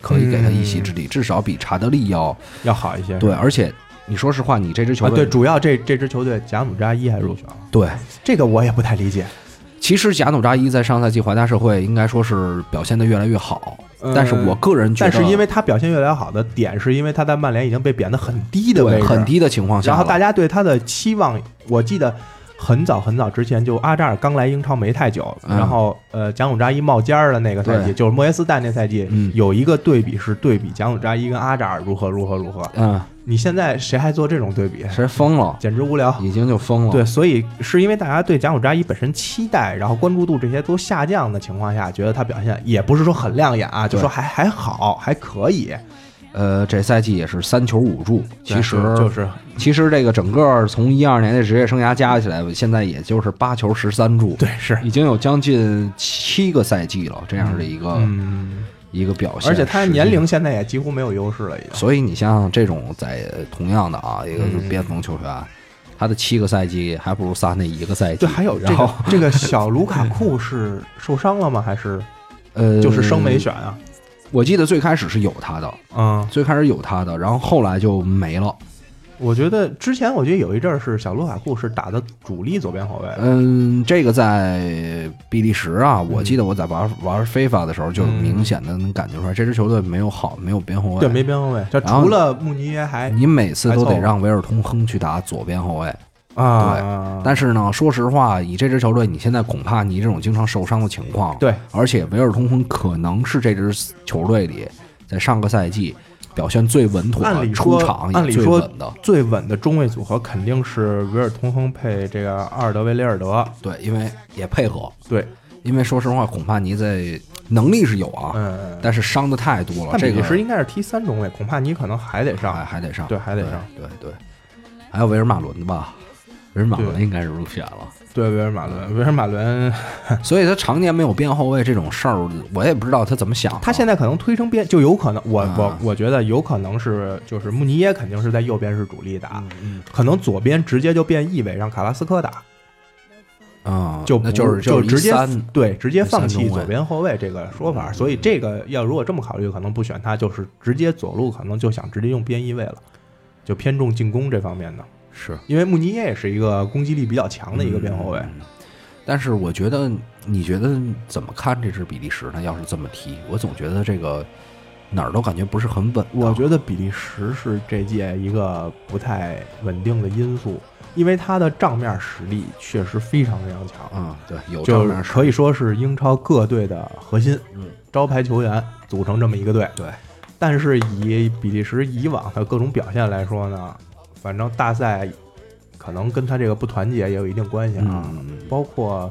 Speaker 1: 可以给他一席之地，至少比查德利要
Speaker 2: 要好一些。
Speaker 1: 对。而且你说实话，你这支球
Speaker 2: 啊，
Speaker 1: 队、
Speaker 2: 对，主要这这支球队贾姆扎伊还入选了，
Speaker 1: 对
Speaker 2: 这个我也不太理解。
Speaker 1: 其实贾努扎伊在上赛季华夏社会应该说是表现的越来越好，但是我个人觉得，
Speaker 2: 但是因为他表现越来越好的点，是因为他在曼联已经被贬得很低的位置，
Speaker 1: 很低的情况下，
Speaker 2: 然后大家对他的期望，我记得。很早很早之前，就阿扎尔刚来英超没太久，然后呃，贾努扎伊冒尖儿的那个赛季，就是莫耶斯带那赛季，有一个对比是对比贾努扎伊跟阿扎尔如何如何如何。
Speaker 1: 嗯，
Speaker 2: 你现在谁还做这种对比？
Speaker 1: 谁疯了？
Speaker 2: 简直无聊，
Speaker 1: 已经就疯了。
Speaker 2: 对，所以是因为大家对蒋永扎伊本身期待，然后关注度这些都下降的情况下，觉得他表现也不是说很亮眼啊，就说还还好，还可以。
Speaker 1: 呃，这赛季也是三球五助，其实
Speaker 2: 就是，
Speaker 1: 其实这个整个从一二年的职业生涯加起来，现在也就是八球十三助，
Speaker 2: 对，是
Speaker 1: 已经有将近七个赛季了，这样的一个一个表现，
Speaker 2: 而且他年龄现在也几乎没有优势了，已经。
Speaker 1: 所以你像这种在同样的啊，一个是边锋球员，他的七个赛季还不如萨内一个赛季。
Speaker 2: 对，还有这个这个小卢卡库是受伤了吗？还是
Speaker 1: 呃，
Speaker 2: 就是生没选啊？
Speaker 1: 我记得最开始是有他的，
Speaker 2: 嗯，
Speaker 1: 最开始有他的，然后后来就没了。
Speaker 2: 我觉得之前我觉得有一阵儿是小卢卡库是打的主力左边后卫。
Speaker 1: 嗯，这个在比利时啊，我记得我在玩玩非法的时候，就明显的能感觉出来，这支球队没有好，没有边后卫，
Speaker 2: 对，没边后卫。就除了穆尼耶，还
Speaker 1: 你每次都得让维尔通亨去打左边后卫。
Speaker 2: 啊，
Speaker 1: 对，但是呢，说实话，以这支球队，你现在恐怕你这种经常受伤的情况，
Speaker 2: 对，
Speaker 1: 而且维尔通亨可能是这支球队里在上个赛季表现最稳妥、出场
Speaker 2: 按理说
Speaker 1: 的
Speaker 2: 最稳的中卫组合肯定是维尔通亨配这个阿尔德维雷尔德，
Speaker 1: 对，因为也配合，
Speaker 2: 对，
Speaker 1: 因为说实话，恐怕你在能力是有啊，
Speaker 2: 嗯，
Speaker 1: 但是伤的太多了。这个
Speaker 2: 是应该是踢三中卫，恐怕你可能还得上，
Speaker 1: 还得上，
Speaker 2: 对，还得上，
Speaker 1: 对对，还有维尔马伦吧。维尔马伦应该是入选了，
Speaker 2: 对维尔马伦，维尔马伦，
Speaker 1: 所以他常年没有边后卫这种事儿，我也不知道他怎么想。
Speaker 2: 他现在可能推成边，就有可能，我我我觉得有可能是，就是穆尼耶肯定是在右边是主力打，可能左边直接就变翼位，让卡拉斯科打，
Speaker 1: 啊，
Speaker 2: 就
Speaker 1: 就是
Speaker 2: 就直接对直接放
Speaker 1: 弃
Speaker 2: 左边后卫这个说法。所以这个要如果这么考虑，可能不选他，就是直接左路可能就想直接用边翼位了，就偏重进攻这方面的。
Speaker 1: 是
Speaker 2: 因为穆尼耶也是一个攻击力比较强的一个边后卫，
Speaker 1: 但是我觉得，你觉得怎么看这支比利时呢？要是这么踢，我总觉得这个哪儿都感觉不是很稳。
Speaker 2: 我觉得比利时是这届一个不太稳定的因素，因为他的账面实力确实非常非常强。
Speaker 1: 嗯，对，有
Speaker 2: 账
Speaker 1: 面
Speaker 2: 可以说是英超各队的核心，
Speaker 1: 嗯，
Speaker 2: 招牌球员组成这么一个队。
Speaker 1: 对，
Speaker 2: 但是以比利时以往的各种表现来说呢？反正大赛可能跟他这个不团结也有一定关系啊，包括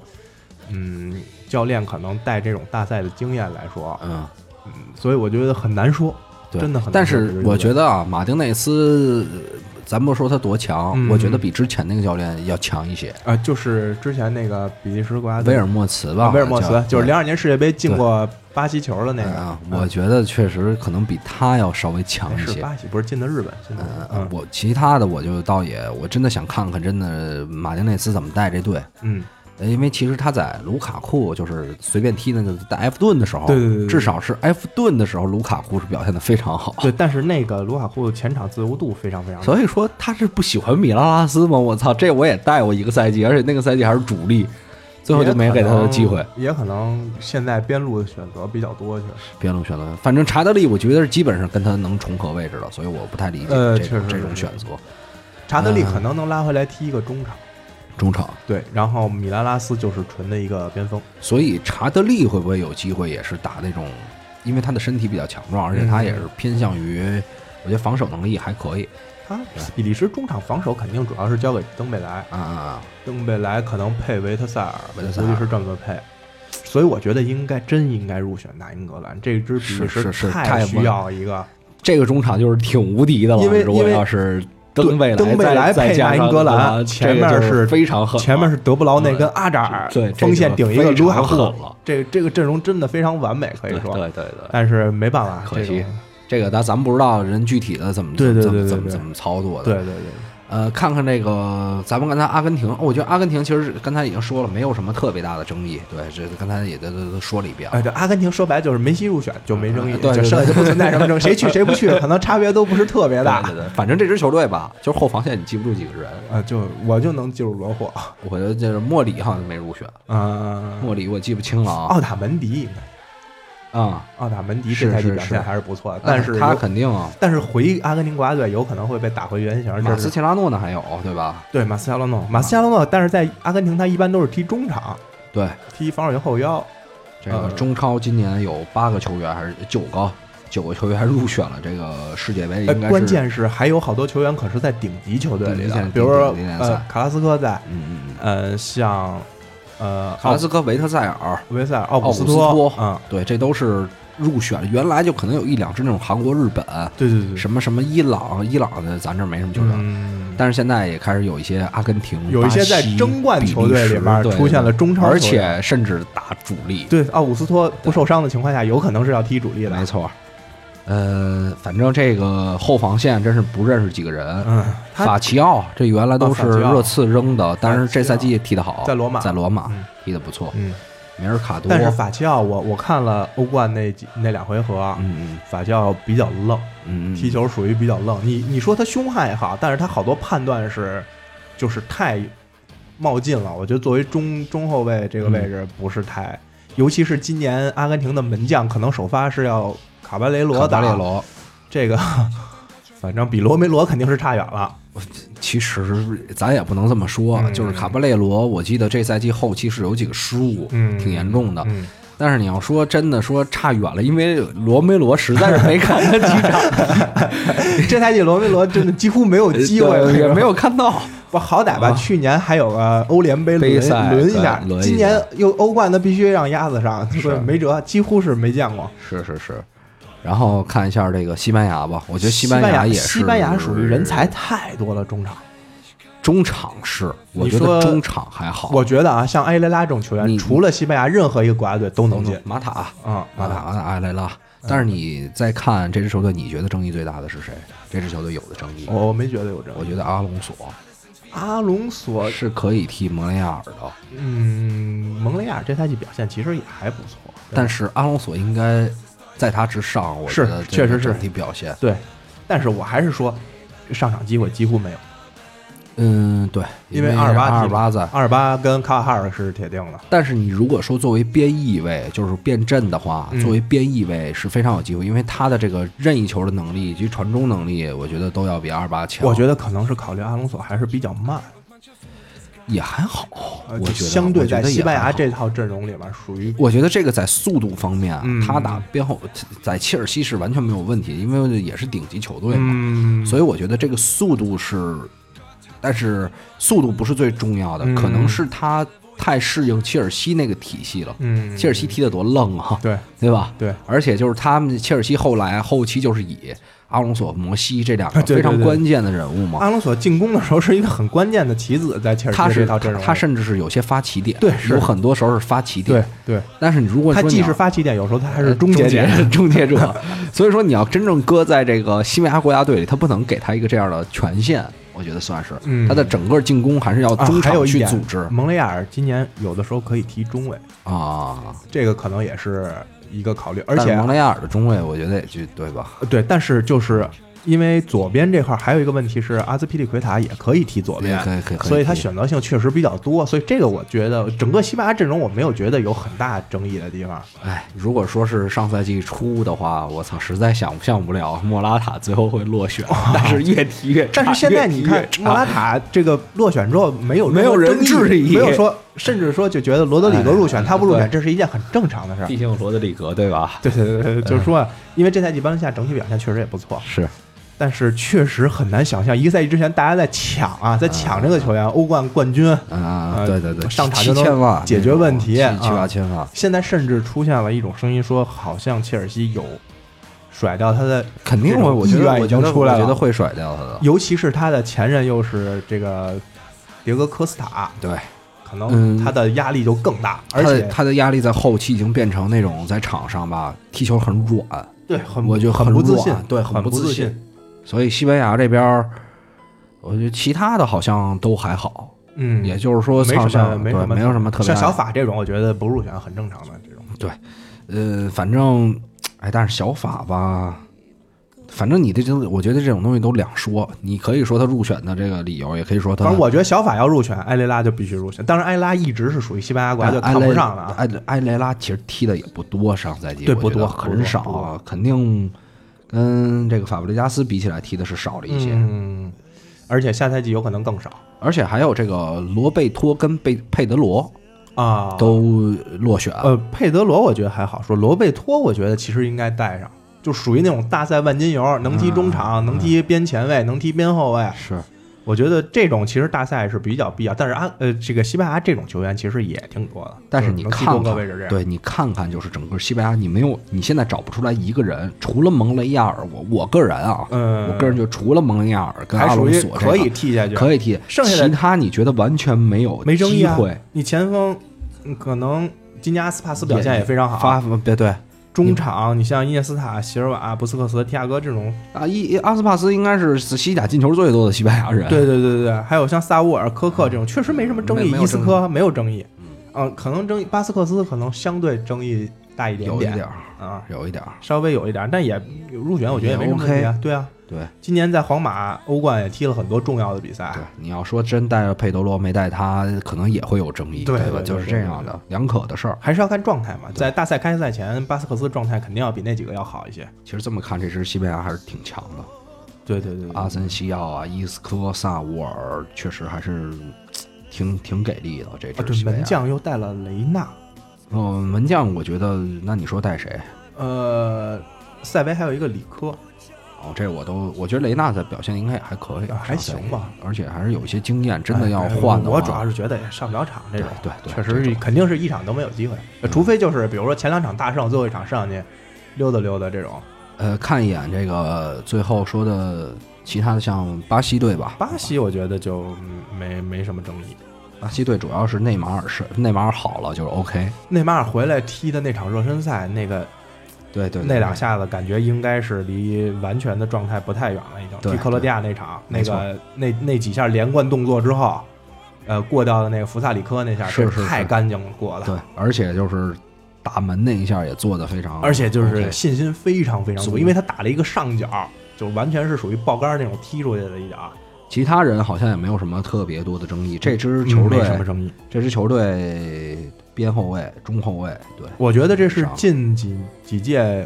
Speaker 2: 嗯，教练可能带这种大赛的经验来说，
Speaker 1: 嗯。
Speaker 2: 嗯，所以我觉得很难说，真的很。
Speaker 1: 但是我觉得啊，马丁内斯，咱不说他多强，我觉得比之前那个教练要强一些
Speaker 2: 啊，就是之前那个比利时国家队
Speaker 1: 威尔莫茨吧，
Speaker 2: 威尔莫茨就是零二年世界杯进过。巴西球的那个，
Speaker 1: 我觉得确实可能比他要稍微强一些。
Speaker 2: 巴西不是进的日本，嗯，
Speaker 1: 我其他的我就倒也，我真的想看看，真的马丁内斯怎么带这队。
Speaker 2: 嗯，
Speaker 1: 因为其实他在卢卡库就是随便踢那个在埃弗顿的时候，
Speaker 2: 对对对，
Speaker 1: 至少是埃弗顿的时候，卢卡库是表现的非常好。
Speaker 2: 对，但是那个卢卡库前场自由度非常非常，
Speaker 1: 所以说他是不喜欢米拉拉斯吗？我操，这我也带过一个赛季，而且那个赛季还是主力。最后就没给他的机会，
Speaker 2: 也可能现在边路的选择比较多，就是
Speaker 1: 边路选择。反正查德利，我觉得是基本上跟他能重合位置了，所以我不太理解这这种选择。
Speaker 2: 查德利可能能拉回来踢一个中场，
Speaker 1: 中场对，
Speaker 2: 然后米拉拉斯就是纯的一个边锋，
Speaker 1: 所以查德利会不会有机会也是打那种？因为他的身体比较强壮，而且他也是偏向于，我觉得防守能力还可以。
Speaker 2: 他比利时中场防守肯定主要是交给登贝莱
Speaker 1: 啊啊啊！
Speaker 2: 登贝莱可能配维特塞尔，
Speaker 1: 维特塞
Speaker 2: 尔估计是这么配，所以我觉得应该真应该入选大英格兰。这支比利
Speaker 1: 时
Speaker 2: 太需要一个
Speaker 1: 这个中场就是挺无敌的了。
Speaker 2: 因为
Speaker 1: 如果要是登贝莱
Speaker 2: 登贝莱配南英格兰，前面
Speaker 1: 是非常狠，
Speaker 2: 前面是德布劳内跟阿扎尔，
Speaker 1: 对
Speaker 2: 锋线顶一个卢卡库
Speaker 1: 了。
Speaker 2: 这这个阵容真的非常完美，可以说
Speaker 1: 对对对。
Speaker 2: 但是没办法，
Speaker 1: 可惜。这个咱咱们不知道人具体的怎么
Speaker 2: 怎么
Speaker 1: 怎么怎么操作的。
Speaker 2: 对对对，
Speaker 1: 呃，看看这个，咱们刚才阿根廷，我觉得阿根廷其实刚才已经说了，没有什么特别大的争议。对，这刚才也都都说了一遍。
Speaker 2: 哎，对，阿根廷说白就是梅西入选就没争议，
Speaker 1: 对，
Speaker 2: 就剩下就不存在什么争，谁去谁不去，可能差别都不是特别大。
Speaker 1: 对对，反正这支球队吧，就是后防线你记不住几个人
Speaker 2: 啊，就我就能记住罗霍，
Speaker 1: 我觉得就是莫里好像没入选
Speaker 2: 啊，
Speaker 1: 莫里我记不清了啊，
Speaker 2: 奥塔门迪应该。
Speaker 1: 啊，
Speaker 2: 奥塔门迪这赛季表现还是不错的，但是
Speaker 1: 他肯定啊。
Speaker 2: 但是回阿根廷国家队有可能会被打回原形。
Speaker 1: 马斯切拉诺呢还有对吧？
Speaker 2: 对马斯切拉诺，马斯切拉诺，但是在阿根廷他一般都是踢中场，
Speaker 1: 对，
Speaker 2: 踢防守型后腰。
Speaker 1: 这个
Speaker 2: 呃
Speaker 1: 中超今年有八个球员还是九个，九个球员入选了这个世界杯，
Speaker 2: 呃
Speaker 1: 应该是
Speaker 2: 关键是还有好多球员可是在顶级球队里的比如说呃卡拉斯科在，
Speaker 1: 嗯嗯嗯，
Speaker 2: 呃像呃
Speaker 1: 卡拉斯科、维特塞尔，
Speaker 2: 维塞尔、奥
Speaker 1: 古斯托
Speaker 2: 嗯，
Speaker 1: 对，这都是入选了。原来就可能有一两支那种韩国、日本，
Speaker 2: 对对对，
Speaker 1: 什么什么伊朗，伊朗的咱这儿没什么球员，
Speaker 2: 嗯，
Speaker 1: 但是现在也开始有一些阿根廷、
Speaker 2: 有一些在争冠球队里面出现了中超
Speaker 1: 而且甚至打主力。
Speaker 2: 对奥古斯托不受伤的情况下，有可能是要踢主力的。
Speaker 1: 没错。呃，反正这个后防线真是不认识几个人。
Speaker 2: 嗯，
Speaker 1: 法齐奥这原来都是热刺扔的，但是这赛季踢得好，
Speaker 2: 在罗马
Speaker 1: 在罗马
Speaker 2: 嗯
Speaker 1: 踢得不错。
Speaker 2: 嗯，
Speaker 1: 米尔卡多，
Speaker 2: 但是法齐奥，我我看了欧冠那几那两回合，
Speaker 1: 嗯嗯
Speaker 2: 法齐奥比较愣，
Speaker 1: 嗯嗯，
Speaker 2: 踢球属于比较愣。你你说他凶悍也好，但是他好多判断是就是太冒进了。我觉得作为中中后卫这个位置不是太，尤其是今年阿根廷的门将可能首发是要卡巴雷罗
Speaker 1: 卡
Speaker 2: 打
Speaker 1: 巴列罗。
Speaker 2: 这个，反正比罗梅罗肯定是差远了。
Speaker 1: 其实咱也不能这么说，
Speaker 2: 嗯
Speaker 1: 就是卡巴雷罗，我记得这赛季后期是有几个失误，
Speaker 2: 嗯，
Speaker 1: 挺严重的。
Speaker 2: 嗯，
Speaker 1: 但是你要说真的说差远了，因为罗梅罗实在是没看他几场，
Speaker 2: 这赛季罗梅罗真的几乎没有机会，
Speaker 1: 对也没有看到。
Speaker 2: 不好歹吧？
Speaker 1: 啊
Speaker 2: 去年还有个欧联杯轮轮一下，今年又欧冠，他必须让鸭子上，
Speaker 1: 是
Speaker 2: 所以没辙，几乎是没见过。
Speaker 1: 是是是，然后看一下这个西班牙吧，我觉得西班
Speaker 2: 牙
Speaker 1: 也是
Speaker 2: 西班牙属于人才太多了，中场。
Speaker 1: 中场是，我觉得中场还好。
Speaker 2: 我觉得啊，像埃雷拉这种球员，
Speaker 1: 你
Speaker 2: 除了西班牙，任何一个国家队都能进
Speaker 1: 马塔，
Speaker 2: 啊。
Speaker 1: 马塔埃雷拉。但是你再看这支球队，你觉得争议最大的是谁？这支球队有的争议，
Speaker 2: 我我没觉得有争议，
Speaker 1: 我觉得阿隆索
Speaker 2: 阿隆索，
Speaker 1: 是可以替蒙雷亚尔的，
Speaker 2: 嗯，蒙雷亚尔这赛季表现其实也还不错，
Speaker 1: 但是阿隆索应该在他之上。我
Speaker 2: 是
Speaker 1: 觉得这
Speaker 2: 确实是
Speaker 1: 个整体表现。
Speaker 2: 对，但是我还是说上场机会几乎没有。
Speaker 1: 嗯，对，
Speaker 2: 因为
Speaker 1: 为
Speaker 2: 阿尔巴踢
Speaker 1: 阿尔巴在。
Speaker 2: 阿尔巴跟卡瓦哈尔是铁定的，
Speaker 1: 但是你如果说作为边翼位，就是变阵的话，
Speaker 2: 嗯
Speaker 1: 作为边翼位是非常有机会，因为他的这个任意球的能力以及传中能力，我觉得都要比阿尔巴强。
Speaker 2: 我觉得可能是考虑阿隆索还是比较慢，
Speaker 1: 也还好，我觉得
Speaker 2: 相对在西班牙这套阵容里面属于
Speaker 1: 我觉得这个在速度方面他打边后，在切尔西是完全没有问题，因为也是顶级球队嘛，
Speaker 2: 嗯，
Speaker 1: 所以我觉得这个速度是，但是速度不是最重要的，
Speaker 2: 嗯
Speaker 1: 可能是他太适应切尔西那个体系了。
Speaker 2: 嗯，
Speaker 1: 切尔西踢得多愣啊，
Speaker 2: 对。
Speaker 1: 对吧？
Speaker 2: 对，
Speaker 1: 而且就是他们切尔西后来后期就是以阿隆索、摩西这两个非常
Speaker 2: 对对对
Speaker 1: 关键的人物嘛，
Speaker 2: 阿隆索进攻的时候是一个很关键的棋子，在切尔西这
Speaker 1: 他是
Speaker 2: 套阵容，
Speaker 1: 他甚至是有些发起点，
Speaker 2: 对
Speaker 1: 有很多时候是发起
Speaker 2: 对
Speaker 1: 点。
Speaker 2: 对，
Speaker 1: 但是你如果
Speaker 2: 他既是发起点，有时候他还
Speaker 1: 呃
Speaker 2: 是终结点。
Speaker 1: 终结 者。所以说，你要真正搁在这个西班牙国家队里，他不能给他一个这样的权限，我觉得算是。
Speaker 2: 嗯
Speaker 1: 他的整个进攻还是要
Speaker 2: 啊
Speaker 1: 中场去组织
Speaker 2: 蒙雷亚尔今年有的时候可以踢中卫，
Speaker 1: 啊。
Speaker 2: 这个可能也是一个考虑，而且
Speaker 1: 蒙雷亚尔的中卫，我觉得也就对吧？
Speaker 2: 对，但是就是因为左边这块儿还有一个问题是，阿兹皮利奎塔也可以踢左边，所以他选择性确实比较多，所以这个我觉得整个西班牙阵容我没有觉得有很大争议的地方。
Speaker 1: 哎，如果说是上赛季初的话，我操，实在想象不了莫拉塔最后会落选，但是越踢越。
Speaker 2: 但是现在你看莫拉塔这个落选之后，没有
Speaker 1: 没有人质疑
Speaker 2: 没有说，甚至说就觉得罗德里格入选，
Speaker 1: 哎
Speaker 2: 他不入选，这是一件很正常的事儿。
Speaker 1: 毕竟罗德里格对吧？
Speaker 2: 对对对对，就是说，因为这赛季巴伦西亚整体表现确实也不错，
Speaker 1: 是，
Speaker 2: 但是确实很难想象，一个赛季之前大家在抢啊，在抢这个球员，欧冠冠军，
Speaker 1: 啊，
Speaker 2: 呃
Speaker 1: 对对对，
Speaker 2: 上场就能解决问题
Speaker 1: 七八千万，
Speaker 2: 现在甚至出现了一种声音说，好像切尔西有甩掉他的，
Speaker 1: 肯定会，我觉得
Speaker 2: 已
Speaker 1: 我觉得
Speaker 2: 经出来了。
Speaker 1: 我觉得会甩掉他的。
Speaker 2: 尤其是他的前任又是这个迭戈科斯塔，
Speaker 1: 对，
Speaker 2: 可能
Speaker 1: 嗯
Speaker 2: 他的压力就更大，而且
Speaker 1: 他的压力在后期已经变成那种在场上吧，踢球很软，
Speaker 2: 对很
Speaker 1: 我觉得
Speaker 2: 很不自信，
Speaker 1: 对，
Speaker 2: 很
Speaker 1: 不。
Speaker 2: 自信。
Speaker 1: 所以西班牙这边，我觉得其他的好像都还好，
Speaker 2: 嗯，
Speaker 1: 也就是说
Speaker 2: 没什么没什么
Speaker 1: 对没有什么特别
Speaker 2: 像小法这种，我觉得不入选很正常的这种。
Speaker 1: 对呃，反正哎，但是小法吧，反正你这就我觉得这种东西都两说，你可以说他入选的这个理由，也可以说他。
Speaker 2: 反正我觉得小法要入选，埃雷拉就必须入选。当然，埃雷拉一直是属于西班牙国家就
Speaker 1: 埃
Speaker 2: 看不上了啊。
Speaker 1: 埃埃雷拉其实踢的也不多，上赛季
Speaker 2: 对不多
Speaker 1: 很少啊，肯定跟这个法布雷加斯比起来踢的是少了一些。
Speaker 2: 嗯，而且下赛季有可能更少
Speaker 1: 而且还有这个罗贝托跟贝佩德罗
Speaker 2: 啊。
Speaker 1: 都落选，
Speaker 2: 呃，佩德罗我觉得还好说，罗贝托我觉得其实应该带上，就属于那种大赛万金油，能踢中场，
Speaker 1: 嗯
Speaker 2: 能踢边前卫，能踢边后卫。
Speaker 1: 是。
Speaker 2: 我觉得这种其实大赛是比较必要，但是啊，呃，这个西班牙这种球员其实也挺多的，
Speaker 1: 但是你看看。对你看看，就是整个西班牙，你没有，你现在找不出来一个人，除了蒙雷亚尔，我我个人啊，
Speaker 2: 嗯，
Speaker 1: 我个人就除了蒙雷亚尔跟阿
Speaker 2: 还属于
Speaker 1: 隆索这个。
Speaker 2: 可以踢下去，
Speaker 1: 可以踢，
Speaker 2: 剩下的
Speaker 1: 其他你觉得完全没有
Speaker 2: 没争议啊。
Speaker 1: 机会。
Speaker 2: 你前锋嗯可能今年阿斯帕斯表现也非常好，
Speaker 1: 发对对
Speaker 2: 中场你像伊涅斯塔、席尔瓦、布斯克茨、提亚戈这种，
Speaker 1: 啊，伊阿斯帕斯应该是西甲进球最多的西班牙人，
Speaker 2: 对对对对对，还有像萨乌尔、科克这种，确实没什么争议。伊斯科没有争议，嗯，可能争议巴斯克斯可能相对争议大一点点
Speaker 1: 有一点儿，
Speaker 2: 啊，
Speaker 1: 有一点儿，
Speaker 2: 稍微有一点，但也入选，我觉得也没什么问题啊。对啊，
Speaker 1: 对
Speaker 2: 今年在皇马欧冠也踢了很多重要的比赛
Speaker 1: 对，，你要说真带着佩德罗没带他，可能也会有争议，吧？
Speaker 2: 对对对
Speaker 1: 就是这样的，两可的事儿。
Speaker 2: 还是要看状态嘛。在大赛开赛前，巴斯克斯状态肯定要比那几个要好一些。
Speaker 1: 其实这么看，这支西班牙还是挺强的。
Speaker 2: 对对对对
Speaker 1: 阿森西奥啊、伊斯科、萨沃尔，确实还是挺挺给力的。这
Speaker 2: 啊，对，
Speaker 1: 支
Speaker 2: 门，将又带了雷纳，
Speaker 1: 嗯，门将，我觉得，那你说带谁？
Speaker 2: 呃，塞维还有一个里科，
Speaker 1: 哦，这我都，我觉得雷纳的表现应该也还可以，
Speaker 2: 啊还行吧，
Speaker 1: 而且还是有一些经验，真的要
Speaker 2: 哎
Speaker 1: 换的话，
Speaker 2: 我主要是觉得也上不了场，这种
Speaker 1: 对对对
Speaker 2: 确实是肯定是一场都没有机会，除非就是比如说前两场大胜，最后一场上去溜达溜达这种。
Speaker 1: 呃，看一眼这个最后说的其他的，像巴西队吧，
Speaker 2: 巴西我觉得就没没什么争议。
Speaker 1: 巴西队主要是内马尔是内马尔好了就是 OK，
Speaker 2: 内马尔回来踢的那场热身赛，那个
Speaker 1: 对对，
Speaker 2: 那两下子感觉应该是离完全的状态不太远了，已经。
Speaker 1: 对
Speaker 2: 踢克罗地亚那场，那个那那几下连贯动作之后，呃，过掉的那个福萨里科那下
Speaker 1: 是是是
Speaker 2: 太干净了过的，
Speaker 1: 对，而且就是打门那一下也做的非常
Speaker 2: 而且就是信心非常非常足，因为他打了一个上角，就完全是属于爆杆那种踢出去的一脚，
Speaker 1: 其他人好像也没有什么特别多的争议。这支球
Speaker 2: 嗯没
Speaker 1: 队，
Speaker 2: 什么争议。
Speaker 1: 这支球队边后卫、中后卫，对，
Speaker 2: 我觉得这是近几几届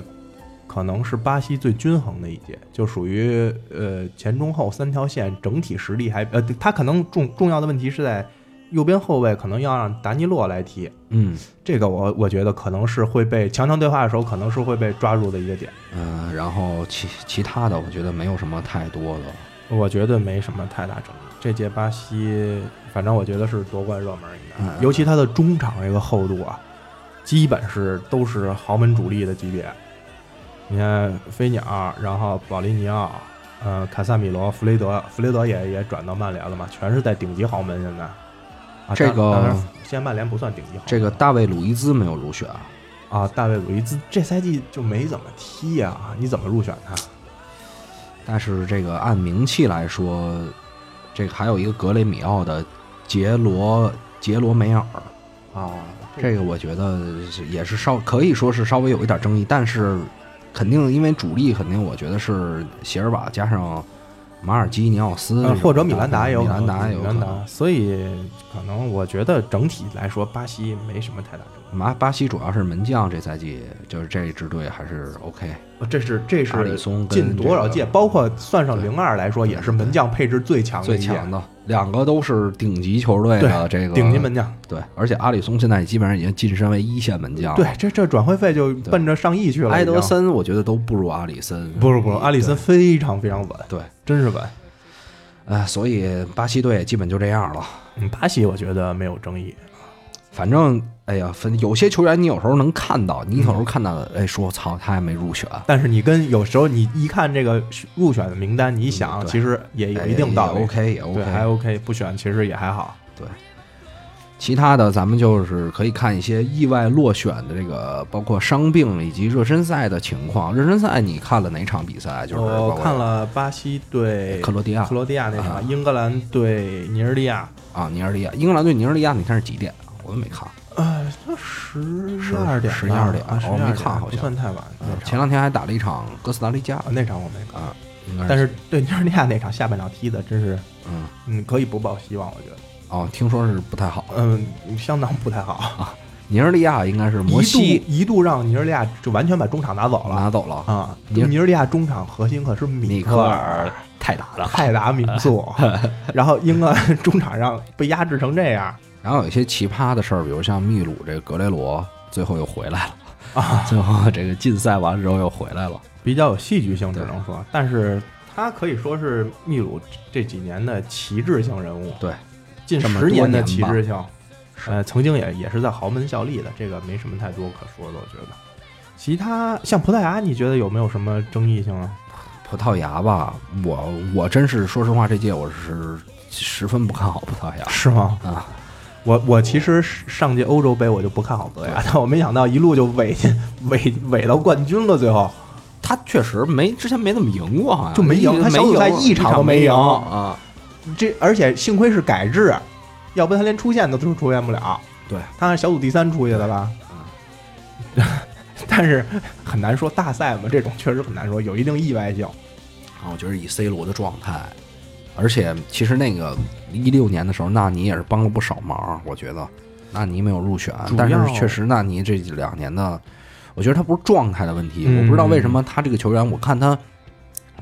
Speaker 2: 可能是巴西最均衡的一届，就属于呃前中后三条线整体实力还呃，他可能重重要的问题是在右边后卫可能要让达尼洛来踢，
Speaker 1: 嗯。
Speaker 2: 这个我我觉得可能是会被强强对话的时候可能是会被抓住的一个点，
Speaker 1: 嗯，然后其其他的我觉得没有什么太多的，
Speaker 2: 我觉得没什么太大争议。这届巴西，反正我觉得是夺冠热门应该，
Speaker 1: 嗯
Speaker 2: 尤其他的中场这个厚度啊，基本是都是豪门主力的级别。你看飞鸟，然后保利尼奥，呃，卡萨米罗、弗雷德，弗雷德也也转到曼联了嘛，全是在顶级豪门现在。啊，
Speaker 1: 这个
Speaker 2: 现在曼联不算顶级豪门。
Speaker 1: 这个大卫·鲁伊兹没有入选，
Speaker 2: 啊，大卫·鲁伊兹这赛季就没怎么踢呀、你怎么入选他？
Speaker 1: 但是这个按名气来说，这个还有一个格雷米奥的杰罗杰罗梅尔，
Speaker 2: 啊，
Speaker 1: 这个我觉得也是稍可以说是稍微有一点争议，但是肯定因为主力肯定我觉得是席尔瓦加上马尔基尼奥斯
Speaker 2: 呃或者米兰达也有
Speaker 1: 米，兰达也有可
Speaker 2: 米兰达
Speaker 1: 能。
Speaker 2: 所以可能我觉得整体来说，巴西没什么太大争议。
Speaker 1: 马巴西主要是门将，这赛季就是这一支队还是 OK。
Speaker 2: 呃这是这
Speaker 1: 阿里
Speaker 2: 是
Speaker 1: 松跟
Speaker 2: 近多少届，
Speaker 1: 这个
Speaker 2: 包括算上
Speaker 1: 对
Speaker 2: 零二来说，也是门将配置最强的
Speaker 1: 最强的两个都是顶级球队的这个
Speaker 2: 顶级门将。
Speaker 1: 对，而且阿里松现在基本上已经晋升为一线门将了。
Speaker 2: 对，这这转会费就奔着上亿去了。
Speaker 1: 埃德森我觉得都不如阿里森。
Speaker 2: 不是不是，阿里森非常非常稳，
Speaker 1: 对，
Speaker 2: 真是稳。
Speaker 1: 哎，所以巴西队基本就这样了。
Speaker 2: 嗯，巴西我觉得没有争议。
Speaker 1: 反正哎呀，分有些球员你有时候能看到，你有时候看到，哎，说操，他还没入选，
Speaker 2: 但是你跟有时候你一看这个入选的名单，你一想，
Speaker 1: 嗯
Speaker 2: 其实也有
Speaker 1: 哎
Speaker 2: 一定道理。
Speaker 1: 也 OK 也 OK，
Speaker 2: 对，还 OK，不选其实也还好。
Speaker 1: 对其他的咱们就是可以看一些意外落选的这个，包括伤病以及热身赛的情况。热身赛你看了哪场比赛？就是
Speaker 2: 我看了巴西对
Speaker 1: 克罗地亚
Speaker 2: 克罗地亚那
Speaker 1: 啊
Speaker 2: 场，英格兰对尼日利亚，
Speaker 1: 啊，尼日利亚，英格兰对尼日利亚，你看是几点啊？我都没看。
Speaker 2: 呃，像十
Speaker 1: 十
Speaker 2: 二点吧，
Speaker 1: 十一二点
Speaker 2: 啊，
Speaker 1: 我没
Speaker 2: 12点
Speaker 1: 看好像。
Speaker 2: 不算太晚。
Speaker 1: 前两天还打了一场哥斯达黎加。
Speaker 2: 啊那场我没看，但是对尼日利亚那场下半场踢的真是，
Speaker 1: 嗯。
Speaker 2: 嗯，可以不抱希望，我觉得，
Speaker 1: 哦，听说是不太好。
Speaker 2: 嗯，相当不太好。
Speaker 1: 尼日利亚应该是摩
Speaker 2: 一
Speaker 1: 西
Speaker 2: 度一度让尼日利亚就完全把中场拿走了。
Speaker 1: 拿走了，
Speaker 2: 啊！
Speaker 1: 尼日
Speaker 2: 尼日利亚中场核心可是米
Speaker 1: 米
Speaker 2: 克
Speaker 1: 克尔。泰达的。
Speaker 2: 泰达民宿，然后英格兰中场让被压制成这样
Speaker 1: 然后有一些奇葩的事儿，比如像秘鲁这个格雷罗最后又回来了，
Speaker 2: 啊，
Speaker 1: 最后这个禁赛完之后又回来了。
Speaker 2: 比较有戏剧性，只能说，但是他可以说是秘鲁这几年的旗帜性人物，
Speaker 1: 对，
Speaker 2: 近十年的旗帜性，呃，曾经也也是在豪门效力的，这个没什么太多可说的，我觉得。其他像葡萄牙，你觉得有没有什么争议性啊？
Speaker 1: 葡萄牙吧，我我真是说实话，这届我是十分不看好葡萄牙
Speaker 2: 是吗？
Speaker 1: 啊。
Speaker 2: 我我其实上届欧洲杯我就不看好葡萄牙，但我没想到一路就尾进尾尾到冠军了，最后
Speaker 1: 他确实没之前没怎么赢过，好像
Speaker 2: 就没赢他小组赛一
Speaker 1: 一
Speaker 2: 场都没赢
Speaker 1: 啊。
Speaker 2: 这而且幸亏是改制，要不他连出线都出出现不了。
Speaker 1: 对，
Speaker 2: 他是小组第三出去的吧？但是很难说大赛嘛，这种确实很难说，有一定意外性。
Speaker 1: 啊，我觉得以 C 罗的状态，而且其实那个一六年的时候，纳尼也是帮了不少忙。我觉得纳尼没有入选，但是确实纳尼这两年的，我觉得他不是状态的问题，
Speaker 2: 嗯
Speaker 1: 我不知道为什么他这个球员，我看他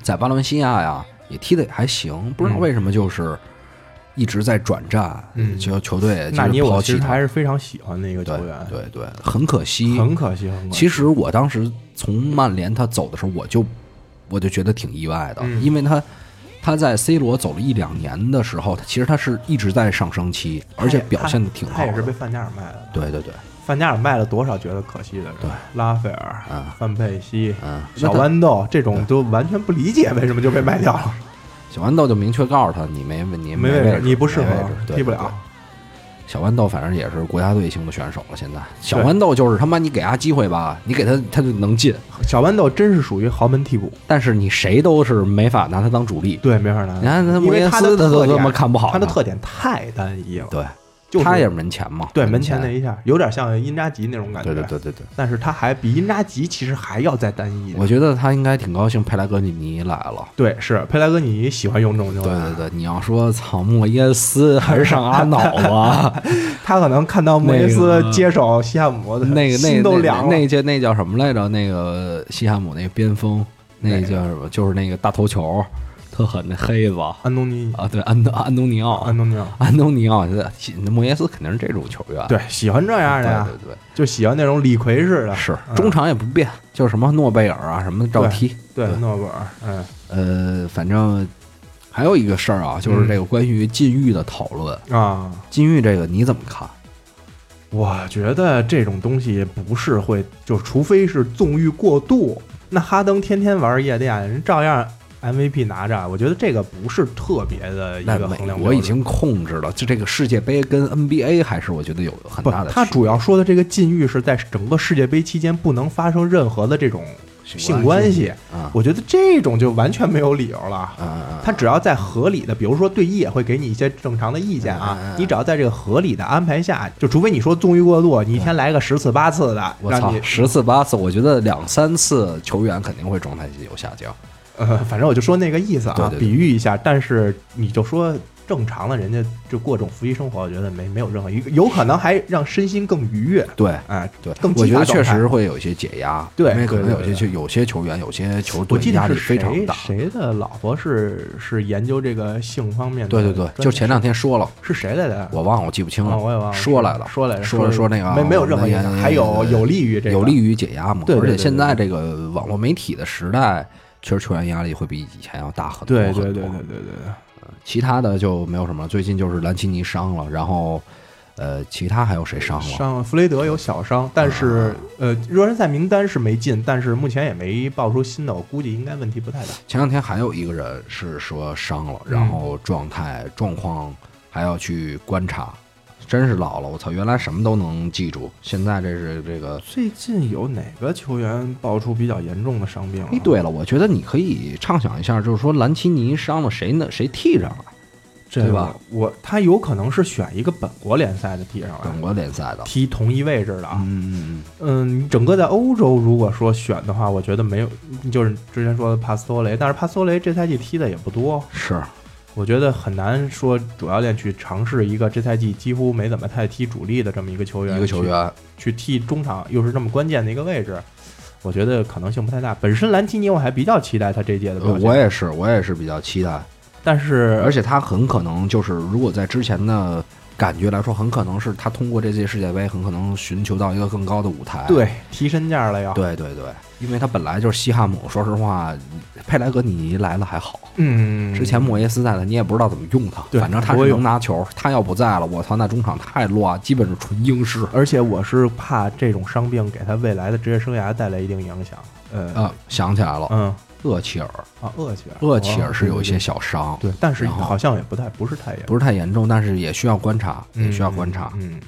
Speaker 1: 在巴伦西亚呀也踢的也还行，不知道为什么就是一直在转战，
Speaker 2: 嗯
Speaker 1: 球球队
Speaker 2: 纳尼，
Speaker 1: 就抛弃他
Speaker 2: 我其实还，是非常喜欢的一个球员，
Speaker 1: 对对，很可惜，
Speaker 2: 很可惜，很可惜。
Speaker 1: 其实我当时从曼联他走的时候，我就我就觉得挺意外的，
Speaker 2: 嗯
Speaker 1: 因为他他在 C 罗走了一两年的时候，他其实他是一直在上升期，而且表现的挺好
Speaker 2: 他也是被。范加尔卖了。
Speaker 1: 对对对，
Speaker 2: 范加尔卖了多少觉得可惜的人？
Speaker 1: 对，
Speaker 2: 拉斐尔、
Speaker 1: 嗯
Speaker 2: 范佩西、
Speaker 1: 嗯，
Speaker 2: 小豌豆这种都完全不理解为什么就被卖掉了。
Speaker 1: 小豌豆就明确告诉他，你没你
Speaker 2: 没位置，你不适合踢不了。
Speaker 1: 小豌豆反正也是国家队型的选手了，现在。小豌豆就是他妈你给他机会吧，你给他他就能进，
Speaker 2: 小豌豆真是属于豪门替补，
Speaker 1: 但是你谁都是没法拿他当主力。
Speaker 2: 对，没法拿。
Speaker 1: 你看他
Speaker 2: 因
Speaker 1: 莫耶
Speaker 2: 为他的
Speaker 1: 斯他都他
Speaker 2: 特点
Speaker 1: 妈看不好，
Speaker 2: 他的特点太单一了，
Speaker 1: 对，
Speaker 2: 就是
Speaker 1: 他也是门前嘛，
Speaker 2: 对门前那一下有点像因扎吉那种感觉，
Speaker 1: 对对对对对。
Speaker 2: 但是他还比因扎吉其实还要再单一。
Speaker 1: 我觉得他应该挺高兴佩莱格里尼来了。
Speaker 2: 对，是佩莱格里尼喜欢用这种球
Speaker 1: 对
Speaker 2: 员，
Speaker 1: 对对，你要说草莫耶斯还是上阿瑙吧，
Speaker 2: 他可能看到莫耶
Speaker 1: 那
Speaker 2: 斯接手西汉姆，
Speaker 1: 那个那
Speaker 2: 心都
Speaker 1: 那
Speaker 2: 凉了。
Speaker 1: 那叫那叫什么来着？那个西汉姆那个边锋，那个叫什么？就是那个大头球，特狠的黑子。啊，
Speaker 2: 安东尼。
Speaker 1: 啊，对，安东安东尼奥，
Speaker 2: 安东尼奥，
Speaker 1: 安东尼奥，那莫耶斯肯定是这种球员，
Speaker 2: 对，喜欢这样的呀，
Speaker 1: 对对，
Speaker 2: 就喜欢那种李逵式的，
Speaker 1: 是
Speaker 2: 嗯。
Speaker 1: 中场也不变，就是什么诺贝尔啊什么的照踢，
Speaker 2: 对
Speaker 1: 对。
Speaker 2: 诺贝尔，嗯。
Speaker 1: 呃，反正还有一个事儿啊，就是这个关于禁欲的讨论，
Speaker 2: 啊，
Speaker 1: 禁欲这个你怎么看？
Speaker 2: 我觉得这种东西不是会，就除非是纵欲过度。那哈登天天玩夜店，人照样 MVP 拿着。我觉得这个不是特别的一
Speaker 1: 那
Speaker 2: 个衡量标准。
Speaker 1: 国已经控制了，就这个世界杯跟 NBA 还是我觉得有很大的。
Speaker 2: 他主要说的这个禁欲是在整个世界杯期间不能发生任何的这种性关系。
Speaker 1: 啊
Speaker 2: 我觉得这种就完全没有理由了。他只要在合理的，比如说队医也会给你一些正常的意见啊你只要在这个合理的安排下，就除非你说纵欲过度，你一天来个十次八次的，
Speaker 1: 我操
Speaker 2: 让你，
Speaker 1: 十次八次，我觉得两三次球员肯定会状态有下降。
Speaker 2: 呃，反正我就说那个意思啊，
Speaker 1: 对对对
Speaker 2: 比喻一下。但是你就说正常的，人家就过这种夫妻生活，我觉得没没有任何一个，有可能还让身心更愉悦。
Speaker 1: 对
Speaker 2: 哎，
Speaker 1: 对
Speaker 2: 更，
Speaker 1: 我觉得确实会有一些解压，
Speaker 2: 对
Speaker 1: 因为可能有些球有些球员有些球队压力
Speaker 2: 记得是谁
Speaker 1: 非常大。
Speaker 2: 谁的老婆是是研究这个性方面的
Speaker 1: 对，对对，就前两天说了，
Speaker 2: 是谁来的？
Speaker 1: 我忘了，我记不清
Speaker 2: 啊，
Speaker 1: 了。
Speaker 2: 我也忘了，
Speaker 1: 说来了，
Speaker 2: 说来了，
Speaker 1: 说了说那个
Speaker 2: 没没有任何影响，还有有利于这个，
Speaker 1: 有利于解压嘛。
Speaker 2: 对
Speaker 1: 而且现在这个网络媒体的时代，确实球员压力会比以前要大很多
Speaker 2: 对
Speaker 1: 很多。
Speaker 2: 对对对对对对。
Speaker 1: 其他的就没有什么了。最近就是兰奇尼伤了，然后呃，其他还有谁伤了？
Speaker 2: 伤了弗雷德有小伤，但是呃，热身赛名单是没进，但是目前也没爆出新的，我估计应该问题不太大。
Speaker 1: 前两天还有一个人是说伤了，
Speaker 2: 嗯
Speaker 1: 然后状态状况还要去观察。真是老了，我操！原来什么都能记住，现在这是这个。
Speaker 2: 最近有哪个球员爆出比较严重的伤病了？
Speaker 1: 哎，对了，我觉得你可以畅想一下，就是说兰奇尼伤了谁呢？谁替上了？
Speaker 2: 这
Speaker 1: 对吧？
Speaker 2: 我他有可能是选一个本国联赛的踢上来
Speaker 1: 本，国联赛的，
Speaker 2: 踢同一位置的啊。
Speaker 1: 嗯嗯
Speaker 2: 嗯，整个在欧洲如果说选的话，我觉得没有，就是之前说的帕斯托雷，但是帕斯托雷这赛季踢的也不多，
Speaker 1: 嗯，是，
Speaker 2: 我觉得很难说主教练去尝试一个这赛季几乎没怎么太踢主力的这么一个球员，
Speaker 1: 一个球员，
Speaker 2: 去踢中场，又是这么关键的一个位置，我觉得可能性不太大。本身兰提尼我还比较期待他这届的表
Speaker 1: 呃
Speaker 2: 现，
Speaker 1: 我也是，我也是比较期待，
Speaker 2: 但是
Speaker 1: 而且他很可能就是，如果在之前的感觉来说，很可能是他通过这届世界杯，很可能寻求到一个更高的舞台。
Speaker 2: 对提身价了要，
Speaker 1: 对对对，因为他本来就是西汉姆，说实话，佩莱格尼来了还好，
Speaker 2: 嗯，
Speaker 1: 之前莫耶斯在的你也不知道怎么用他，反正他是能拿球，他要不在了，我操，那中场太乱，基本是纯英式。
Speaker 2: 而且我是怕这种伤病给他未来的职业生涯带来一定影响。呃，
Speaker 1: 啊，想起来了，
Speaker 2: 嗯
Speaker 1: 厄齐尔，
Speaker 2: 啊，厄齐尔，
Speaker 1: 厄齐尔是有一些
Speaker 2: 哦
Speaker 1: 小伤，
Speaker 2: 对，但是好像也不太不是太严重，
Speaker 1: 不是太严重，但是也需要观察，也需要
Speaker 2: 嗯
Speaker 1: 观察。
Speaker 2: 嗯，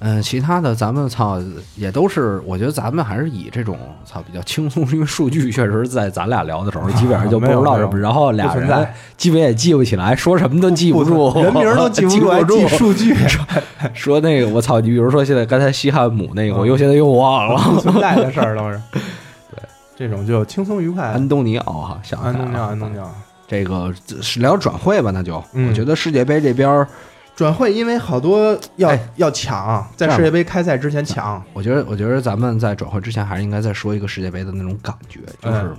Speaker 1: 嗯，其他的咱们操也都是，我觉得咱们还是以这种操比较轻松，因为数据确实在咱俩聊的时候，基本上就不知道什么，
Speaker 2: 没有没有。
Speaker 1: 然后俩人基本也记不起来，说什么都记不住，
Speaker 2: 人名都记不
Speaker 1: 记
Speaker 2: 住，记数据，
Speaker 1: 说那个我操，你比如说现在刚才西汉姆那个，我又现在又忘了。
Speaker 2: 不存在的事儿都是。对，这种就轻松愉快。
Speaker 1: 安东尼奥哈，想
Speaker 2: 安东尼奥，安东尼奥。
Speaker 1: 这个是聊转会吧？那就、
Speaker 2: 嗯。
Speaker 1: 我觉得世界杯这边，
Speaker 2: 转会，因为好多要
Speaker 1: 哎。
Speaker 2: 要抢，在世界杯开赛之前抢。
Speaker 1: 我觉得我觉得咱们在转会之前还是应该再说一个世界杯的那种感觉，就是、
Speaker 2: 嗯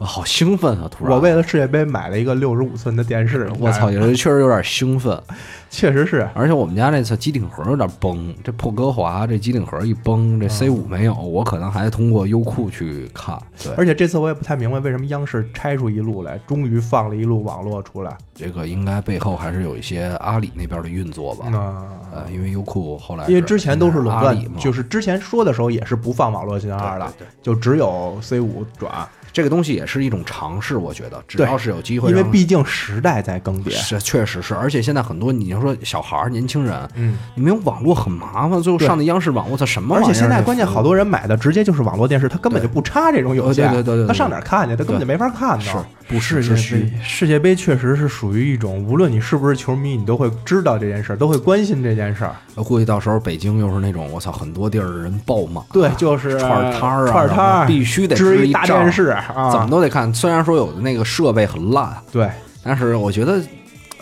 Speaker 1: 我好兴奋啊！突然，
Speaker 2: 我为了世界杯买了一个六十五寸的电视，
Speaker 1: 我操，也是确实有点兴奋。
Speaker 2: 确实是。
Speaker 1: 而且我们家那次机顶盒有点崩，这破歌华这机顶盒一崩，这 C 五没有，我可能还通过优酷去看。对，
Speaker 2: 而且这次我也不太明白为什么央视拆出一路来，终于放了一路网络出来。
Speaker 1: 这个应该背后还是有一些阿里那边的运作吧。
Speaker 2: 嗯
Speaker 1: 呃，因为优酷后来
Speaker 2: 因为之前都是垄断就是之前说的时候也是不放网络信号的，
Speaker 1: 对对对
Speaker 2: 就只有 C 五转，
Speaker 1: 这个东西也是一种尝试，我觉得只要是有机会，
Speaker 2: 因为毕竟时代在更迭。
Speaker 1: 是确实是，而且现在很多你要说小孩儿、年轻人，
Speaker 2: 嗯，
Speaker 1: 你没有网络很麻烦，最后上的央视网，我操，什么玩
Speaker 2: 而
Speaker 1: 意儿？
Speaker 2: 且现在关键好多人买的直接就是网络电视，他根本就不插这种有线，
Speaker 1: 对对对
Speaker 2: 他上哪儿看去？他根本就没法看
Speaker 1: 是
Speaker 2: 到。
Speaker 1: 不是
Speaker 2: 世界杯，世界杯确实是属于一种，无论你是不是球迷，你都会知道这件事儿，都会关心这件事儿。
Speaker 1: 我估计到时候北京又是那种我操，很多地儿的人爆满，
Speaker 2: 对，就是
Speaker 1: 串儿摊儿啊，
Speaker 2: 串儿摊儿
Speaker 1: 必须得
Speaker 2: 支一大电视啊，
Speaker 1: 怎么都得看。虽然说有的那个设备很烂，
Speaker 2: 对
Speaker 1: 但是我觉得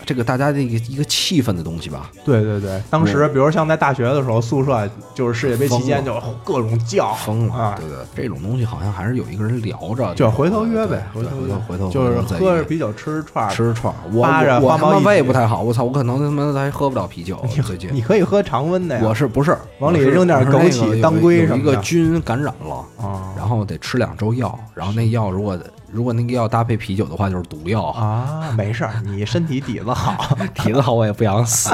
Speaker 1: 这个大家的一个一个气氛的东西吧，
Speaker 2: 对对对。当时比如像在大学的时候，宿舍就是世界杯期间就各种叫
Speaker 1: 疯了，
Speaker 2: 啊。
Speaker 1: 对，对，这种东西好像还是有一个人聊着，
Speaker 2: 就回头约呗，回头
Speaker 1: 回头
Speaker 2: 就是喝着啤酒吃串儿。
Speaker 1: 吃串儿，我我我他妈胃不太好，我操，我可能他妈还喝不了啤酒最近。
Speaker 2: 你可以喝常温的呀，
Speaker 1: 我是不是？
Speaker 2: 往里扔点枸杞当归
Speaker 1: 有一个
Speaker 2: 什么的。
Speaker 1: 菌感染了，
Speaker 2: 啊
Speaker 1: 然后得吃两周药，然后那药如果如果那个药搭配啤酒的话，就是毒药。
Speaker 2: 啊，没事儿，你身体底子好，
Speaker 1: 底子好，我也不想死。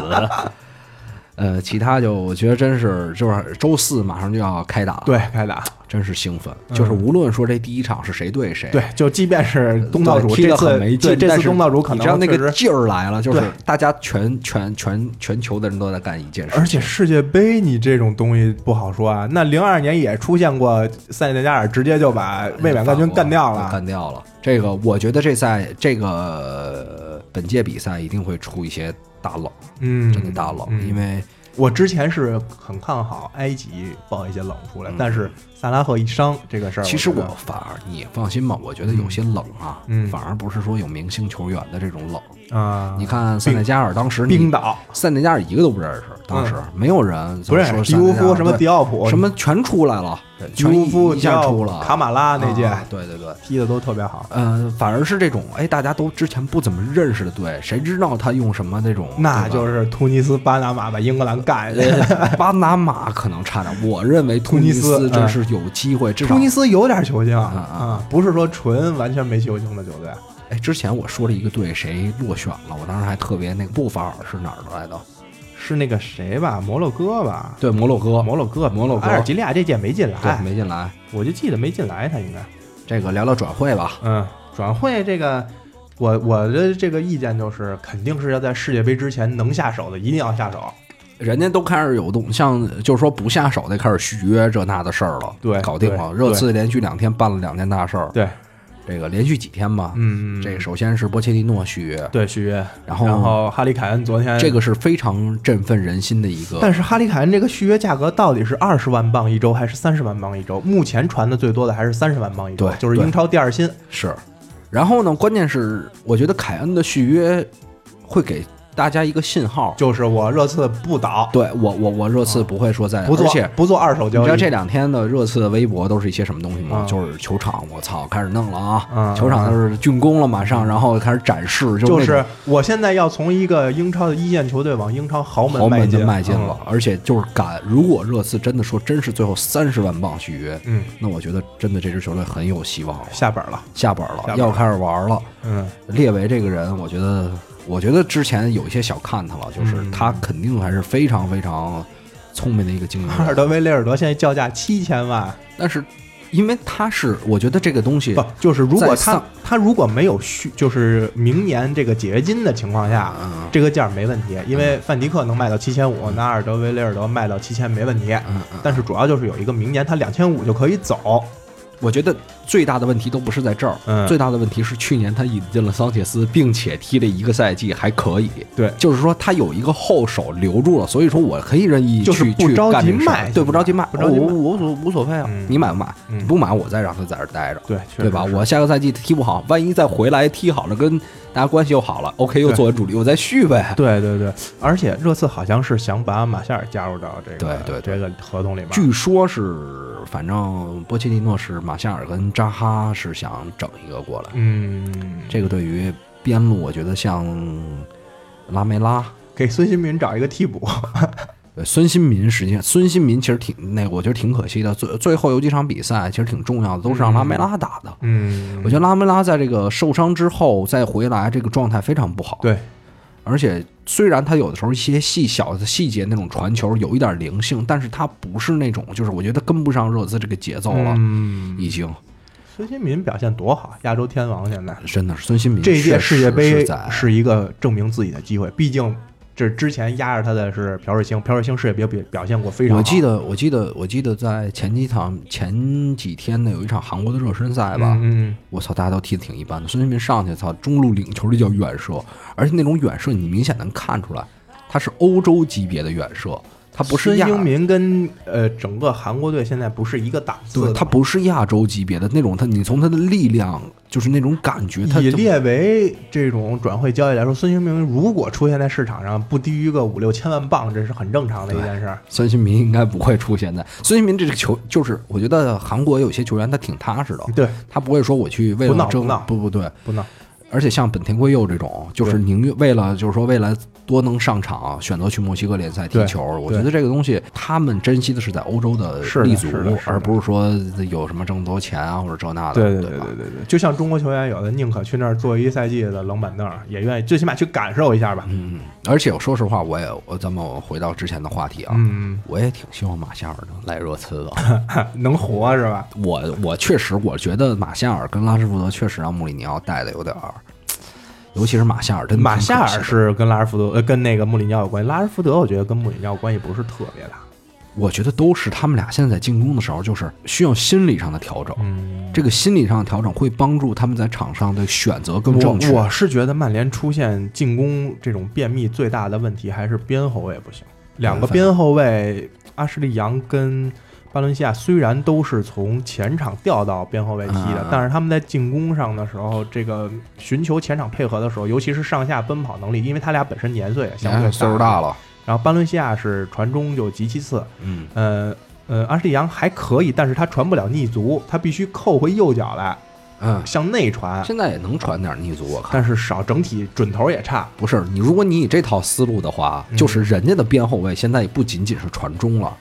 Speaker 1: 呃，其他就我觉得真是就是周四马上就要开打，，
Speaker 2: 对，开打，
Speaker 1: 真是兴奋。
Speaker 2: 嗯
Speaker 1: 就是无论说这第一场是谁对谁，
Speaker 2: 对，就即便是东道主
Speaker 1: 对踢
Speaker 2: 这次
Speaker 1: 得很没劲
Speaker 2: 对，这
Speaker 1: 但是
Speaker 2: 次东道主可
Speaker 1: 你知道
Speaker 2: 能确实
Speaker 1: 那个劲儿来了，就是
Speaker 2: 对
Speaker 1: 大家全全全全球的人都在干一件事，
Speaker 2: 而且世界杯你这种东西不好说啊。那零二年也出现过塞内加尔直接就把卫冕冠军干掉了，
Speaker 1: 干掉了。这个我觉得这赛这个呃本届比赛一定会出一些大冷，
Speaker 2: 嗯，
Speaker 1: 真的大冷，
Speaker 2: 嗯
Speaker 1: 因为
Speaker 2: 我之前是很看好埃及爆一些冷出来，
Speaker 1: 嗯。
Speaker 2: 但是萨拉赫一伤这个事儿，
Speaker 1: 其实我反而你放心吧，我觉得有些冷啊，
Speaker 2: 嗯
Speaker 1: 反而不是说有明星球员的这种冷。
Speaker 2: 啊，
Speaker 1: 你看塞内加尔当时
Speaker 2: 冰岛
Speaker 1: 塞内加尔一个都不认识，当时没有人
Speaker 2: 不认
Speaker 1: 识
Speaker 2: 迪乌夫什么迪
Speaker 1: 迪
Speaker 2: 奥普
Speaker 1: 什么全出来了，
Speaker 2: 迪
Speaker 1: 全一
Speaker 2: 乌夫
Speaker 1: 一下出了
Speaker 2: 卡马拉那届
Speaker 1: 啊对对对。
Speaker 2: 踢的都特别好。
Speaker 1: 呃，反而是这种，哎，大家都之前不怎么认识的队，谁知道他用什么那种？
Speaker 2: 那就是是突尼斯、巴拿马把英格兰干下去。
Speaker 1: 巴拿马可能差点，我认为突尼
Speaker 2: 斯
Speaker 1: 斯真是有机会，至少
Speaker 2: 突尼斯有点球星
Speaker 1: 啊
Speaker 2: 不是说纯完全没球星的球队。
Speaker 1: 哎，之前我说了一个队谁落选了，我当时还特别那个布法尔是哪儿的来的？
Speaker 2: 是那个谁吧，摩洛哥吧？
Speaker 1: 对，摩洛哥，
Speaker 2: 摩洛哥，
Speaker 1: 摩洛哥
Speaker 2: 阿尔及利亚这届没进
Speaker 1: 对
Speaker 2: 来，
Speaker 1: 没进来。
Speaker 2: 我就记得没进来，他应该。
Speaker 1: 这个聊聊转会吧，
Speaker 2: 嗯，转会这个，我我的这个意见就是，肯定是要在世界杯之前能下手的，一定要下手。
Speaker 1: 人家都开始有动，像就是说不下手的开始续约这那的事儿了，
Speaker 2: 对
Speaker 1: 搞定了。热刺连续两天办了两件大事儿，
Speaker 2: 对，
Speaker 1: 这个连续几天吧，
Speaker 2: 嗯，
Speaker 1: 这个首先是波切蒂诺续约，
Speaker 2: 对续约，
Speaker 1: 然后
Speaker 2: 然后哈里凯恩昨天
Speaker 1: 这个是非常振奋人心的一个。
Speaker 2: 但是哈里凯恩这个续约价格到底是二十万镑一周还是三十万镑一周？目前传的最多的还是三十万镑一周，
Speaker 1: 对对
Speaker 2: 就是英超第二薪。
Speaker 1: 是，然后呢，关键是我觉得凯恩的续约会给大家一个信号，
Speaker 2: 就是我热刺不倒，
Speaker 1: 对我我我热刺不会说在，
Speaker 2: 不做
Speaker 1: 而且
Speaker 2: 不做二手交易。
Speaker 1: 你知道这两天的热刺的微博都是一些什么东西吗？
Speaker 2: 嗯
Speaker 1: 就是球场，我操，开始弄了啊！
Speaker 2: 嗯
Speaker 1: 球场就是竣工了，马上，然后开始展示，
Speaker 2: 就是我现在要从一个英超的一线球队往英超豪门
Speaker 1: 豪门
Speaker 2: 进
Speaker 1: 的迈进了，
Speaker 2: 嗯
Speaker 1: 而且就是敢，如果热刺真的说真是最后三十万镑续约，
Speaker 2: 嗯，
Speaker 1: 那我觉得真的这支球队很有希望了，
Speaker 2: 下本了。
Speaker 1: 下本了，
Speaker 2: 下本了
Speaker 1: 要开始玩了。
Speaker 2: 嗯，
Speaker 1: 列维这个人，我觉得，我觉得之前有一些小看他了，就是
Speaker 2: 嗯。
Speaker 1: 他肯定还是非常非常聪明的一个经营人，
Speaker 2: 阿尔德维雷尔德现在叫价七千万，
Speaker 1: 但是因为他是，我觉得这个东西
Speaker 2: 不就是如果他他如果没有续，就是明年这个解约金的情况下，
Speaker 1: 嗯
Speaker 2: 这个价没问题，因为范迪克能卖到七千五，那阿尔德维雷尔德卖到七千没问题。
Speaker 1: 嗯嗯，
Speaker 2: 但是主要就是有一个明年他两千五就可以走，
Speaker 1: 我觉得最大的问题都不是在这儿，
Speaker 2: 嗯。
Speaker 1: 最大的问题是去年他引进了桑切斯，并且踢了一个赛季还可以，
Speaker 2: 对。
Speaker 1: 就是说他有一个后手留住了，所以说我可以任意去去
Speaker 2: 着急
Speaker 1: 干这个事儿。
Speaker 2: 卖
Speaker 1: 对，不着急卖，
Speaker 2: 不着急卖。
Speaker 1: 我我无所无所谓啊，
Speaker 2: 嗯。
Speaker 1: 你买不买？
Speaker 2: 你
Speaker 1: 不买我再让他在这儿待着。
Speaker 2: 对，
Speaker 1: 吧？我下个赛季踢不好，万一再回来踢好了，跟大家关系又好了，OK，又
Speaker 2: 对。
Speaker 1: 作为主力，我再续呗。
Speaker 2: 对对对，而且热刺好像是想把马夏尔加入到这个
Speaker 1: 对对对。
Speaker 2: 这个合同里面。
Speaker 1: 据说是，反正波切蒂诺是马夏尔跟扎哈是想整一个过来。
Speaker 2: 嗯，
Speaker 1: 这个对于边路，我觉得像拉梅拉、
Speaker 2: 给孙兴民找一个替补，
Speaker 1: 对孙兴民，实际上孙兴民其实挺那个，我觉得挺可惜的。最最后有几场比赛其实挺重要的，都是让拉梅拉打的。
Speaker 2: 嗯，
Speaker 1: 我觉得拉梅拉在这个受伤之后再回来，这个状态非常不好。
Speaker 2: 对，
Speaker 1: 而且虽然他有的时候一些细小的细节那种传球有一点灵性，但是他不是那种就是我觉得跟不上热刺这个节奏了，
Speaker 2: 嗯，
Speaker 1: 已经
Speaker 2: 孙兴民表现多好，亚洲天王现在
Speaker 1: 真的是孙兴民
Speaker 2: 这一届世界杯
Speaker 1: 是
Speaker 2: 一个证明自己的机会，毕竟这之前压着他的是朴瑞星，朴瑞星世界杯表表现过非常好。
Speaker 1: 我记得，我记得，我记得在前几场前几天呢有一场韩国的热身赛吧，
Speaker 2: 嗯，嗯
Speaker 1: 我操，大家都踢得挺一般的。孙兴民上去，操，中路领球，这叫远射，而且那种远射你明显能看出来，他是欧洲级别的远射，他不是亚，
Speaker 2: 孙兴民跟呃整个韩国队现在不是一个档次
Speaker 1: 对，
Speaker 2: 的。
Speaker 1: 他不是亚洲级别的那种，他你从他的力量，就是那种感觉，他就
Speaker 2: 以列为这种转会交易来说，孙兴民如果出现在市场上不低于个五六千万镑，这是很正常的一件事儿。
Speaker 1: 孙兴民应该不会出现在孙兴民这个球，就是我觉得韩国有些球员他挺踏实的，
Speaker 2: 对，
Speaker 1: 他不会说我去为
Speaker 2: 不
Speaker 1: 了争
Speaker 2: 不
Speaker 1: 不对，
Speaker 2: 不闹。
Speaker 1: 而且像本田圭佑这种，就是宁愿为了就是说为了多能上场，选择去墨西哥联赛踢球。我觉得这个东西，他们珍惜的是在欧洲的
Speaker 2: 是
Speaker 1: 立足而不是说有什么挣多钱啊或者这那的，
Speaker 2: 对对
Speaker 1: 对
Speaker 2: 对对对对，就像中国球员有的宁可去那儿坐一赛季的冷板凳，也愿意最起码去感受一下吧。
Speaker 1: 嗯，而且我说实话，我也我咱们回到之前的话题啊，
Speaker 2: 嗯，
Speaker 1: 我也挺希望马夏尔能来热刺的。
Speaker 2: 能活是吧？
Speaker 1: 我我确实我觉得马夏尔跟拉什福德确实让穆里尼奥带的有点儿，尤其是马夏尔真的
Speaker 2: 马夏尔是跟拉什福德呃跟那个穆里尼奥有关系，拉什福德我觉得跟穆里尼奥关系不是特别大。
Speaker 1: 我觉得都是他们俩现在在进攻的时候，就是需要心理上的调整。
Speaker 2: 嗯，
Speaker 1: 这个心理上的调整会帮助他们在场上的选择更正确。
Speaker 2: 我我是觉得曼联出现进攻这种便秘最大的问题还是边后卫不行，两个边后卫阿什利杨跟。巴伦西亚虽然都是从前场调到边后卫踢的，
Speaker 1: 嗯
Speaker 2: 但是他们在进攻上的时候，这个寻求前场配合的时候，尤其是上下奔跑能力，因为他俩本身年岁也相对
Speaker 1: 哎岁数大了，
Speaker 2: 然后巴伦西亚是传中就极其次，
Speaker 1: 嗯，
Speaker 2: 呃呃，阿什利杨还可以，但是他传不了逆足，他必须扣回右脚来
Speaker 1: 嗯，
Speaker 2: 向内传，
Speaker 1: 现在也能传点逆足，我看。
Speaker 2: 但是少，整体准头也差。
Speaker 1: 不是你，如果你以这套思路的话，
Speaker 2: 嗯
Speaker 1: 就是人家的边后卫现在也不仅仅是传中了，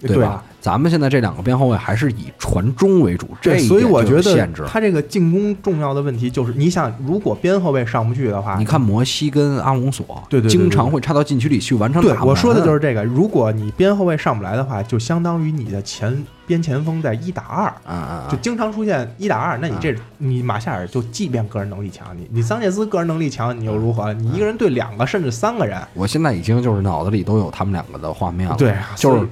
Speaker 2: 对
Speaker 1: 吧？咱们现在这两个边后卫还是以传中为主，这一
Speaker 2: 所以我觉得。他这个进攻重要的问题就是，你想，如果边后卫上不去的话，
Speaker 1: 你看摩西跟阿隆索，
Speaker 2: 对对对对
Speaker 1: 经常会插到禁区里去完成。
Speaker 2: 对我说的就是这个。如果你边后卫上不来的话，就相当于你的前边前锋在一打二，
Speaker 1: 啊，嗯嗯，
Speaker 2: 就经常出现一打二。那你这你马夏尔就即便个人能力强，你你桑切斯个人能力强，你又如何？你一个人对两个甚至三个人，
Speaker 1: 我现在已经就是脑子里都有他们两个的画面了。
Speaker 2: 对
Speaker 1: 就是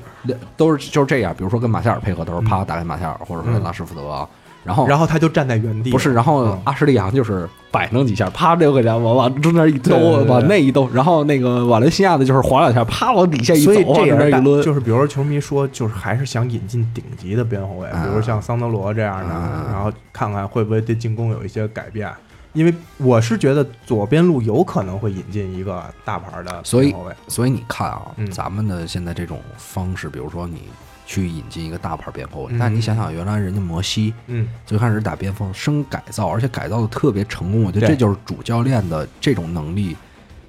Speaker 1: 都是就是这样。比如说跟马夏尔配合的时候，
Speaker 2: 嗯。
Speaker 1: 啪打给马夏尔，或者说跟拉什福德啊，然后
Speaker 2: 然后他就站在原地，
Speaker 1: 不是，然后
Speaker 2: 嗯。
Speaker 1: 阿什利杨就是摆弄几下，啪六个人往往中间一兜，往那一兜，然后那个瓦伦西亚的就是晃两下，啪往底下一走，
Speaker 2: 所以这
Speaker 1: 边一抡，
Speaker 2: 就是比如说球迷说，就是还是想引进顶级的边后卫，
Speaker 1: 嗯
Speaker 2: 比如像桑德罗这样的，
Speaker 1: 嗯
Speaker 2: 然后看看会不会对进攻有一些改变。因为我是觉得左边路有可能会引进一个大牌的
Speaker 1: 所以所以你看啊，
Speaker 2: 嗯。
Speaker 1: 咱们的现在这种方式，比如说你去引进一个大牌边后卫，
Speaker 2: 嗯。
Speaker 1: 但你想想，原来人家摩西
Speaker 2: 嗯，
Speaker 1: 最开始打边锋，生改造，而且改造的特别成功，我觉得这就是主教练的这种能力，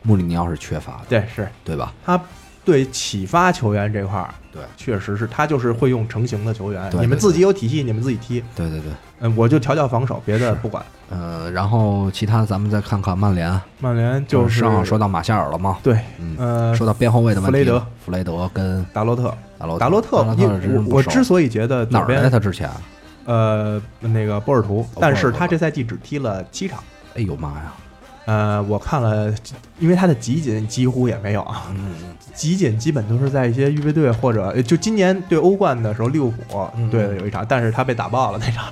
Speaker 1: 穆里尼奥是缺乏的，
Speaker 2: 对，是。
Speaker 1: 对吧？
Speaker 2: 他对启发球员这块儿，
Speaker 1: 对
Speaker 2: 确实是他就是会用成型的球员，你们自己有体系，你们自己踢，
Speaker 1: 对对对，
Speaker 2: 嗯，我就调教防守，别的不管。
Speaker 1: 呃，然后其他咱们再看看曼联，
Speaker 2: 曼联就是
Speaker 1: 上好说到马夏尔了吗，
Speaker 2: 对，
Speaker 1: 嗯，
Speaker 2: 呃，
Speaker 1: 说到边后卫的问题，
Speaker 2: 弗雷德，
Speaker 1: 弗雷德跟
Speaker 2: 达洛特，
Speaker 1: 达洛
Speaker 2: 达洛特，因我我之所以觉得
Speaker 1: 哪儿来
Speaker 2: 左边
Speaker 1: 他之前？
Speaker 2: 呃那个波尔图，但是他这赛季只踢了七场。
Speaker 1: 哎呦妈呀！
Speaker 2: 呃，我看了，因为他的集锦几乎也没有啊，
Speaker 1: 嗯，
Speaker 2: 集锦基本都是在一些预备队或者呃就今年对欧冠的时候，利物浦
Speaker 1: 嗯。
Speaker 2: 对的有一场，但是他被打爆了那场。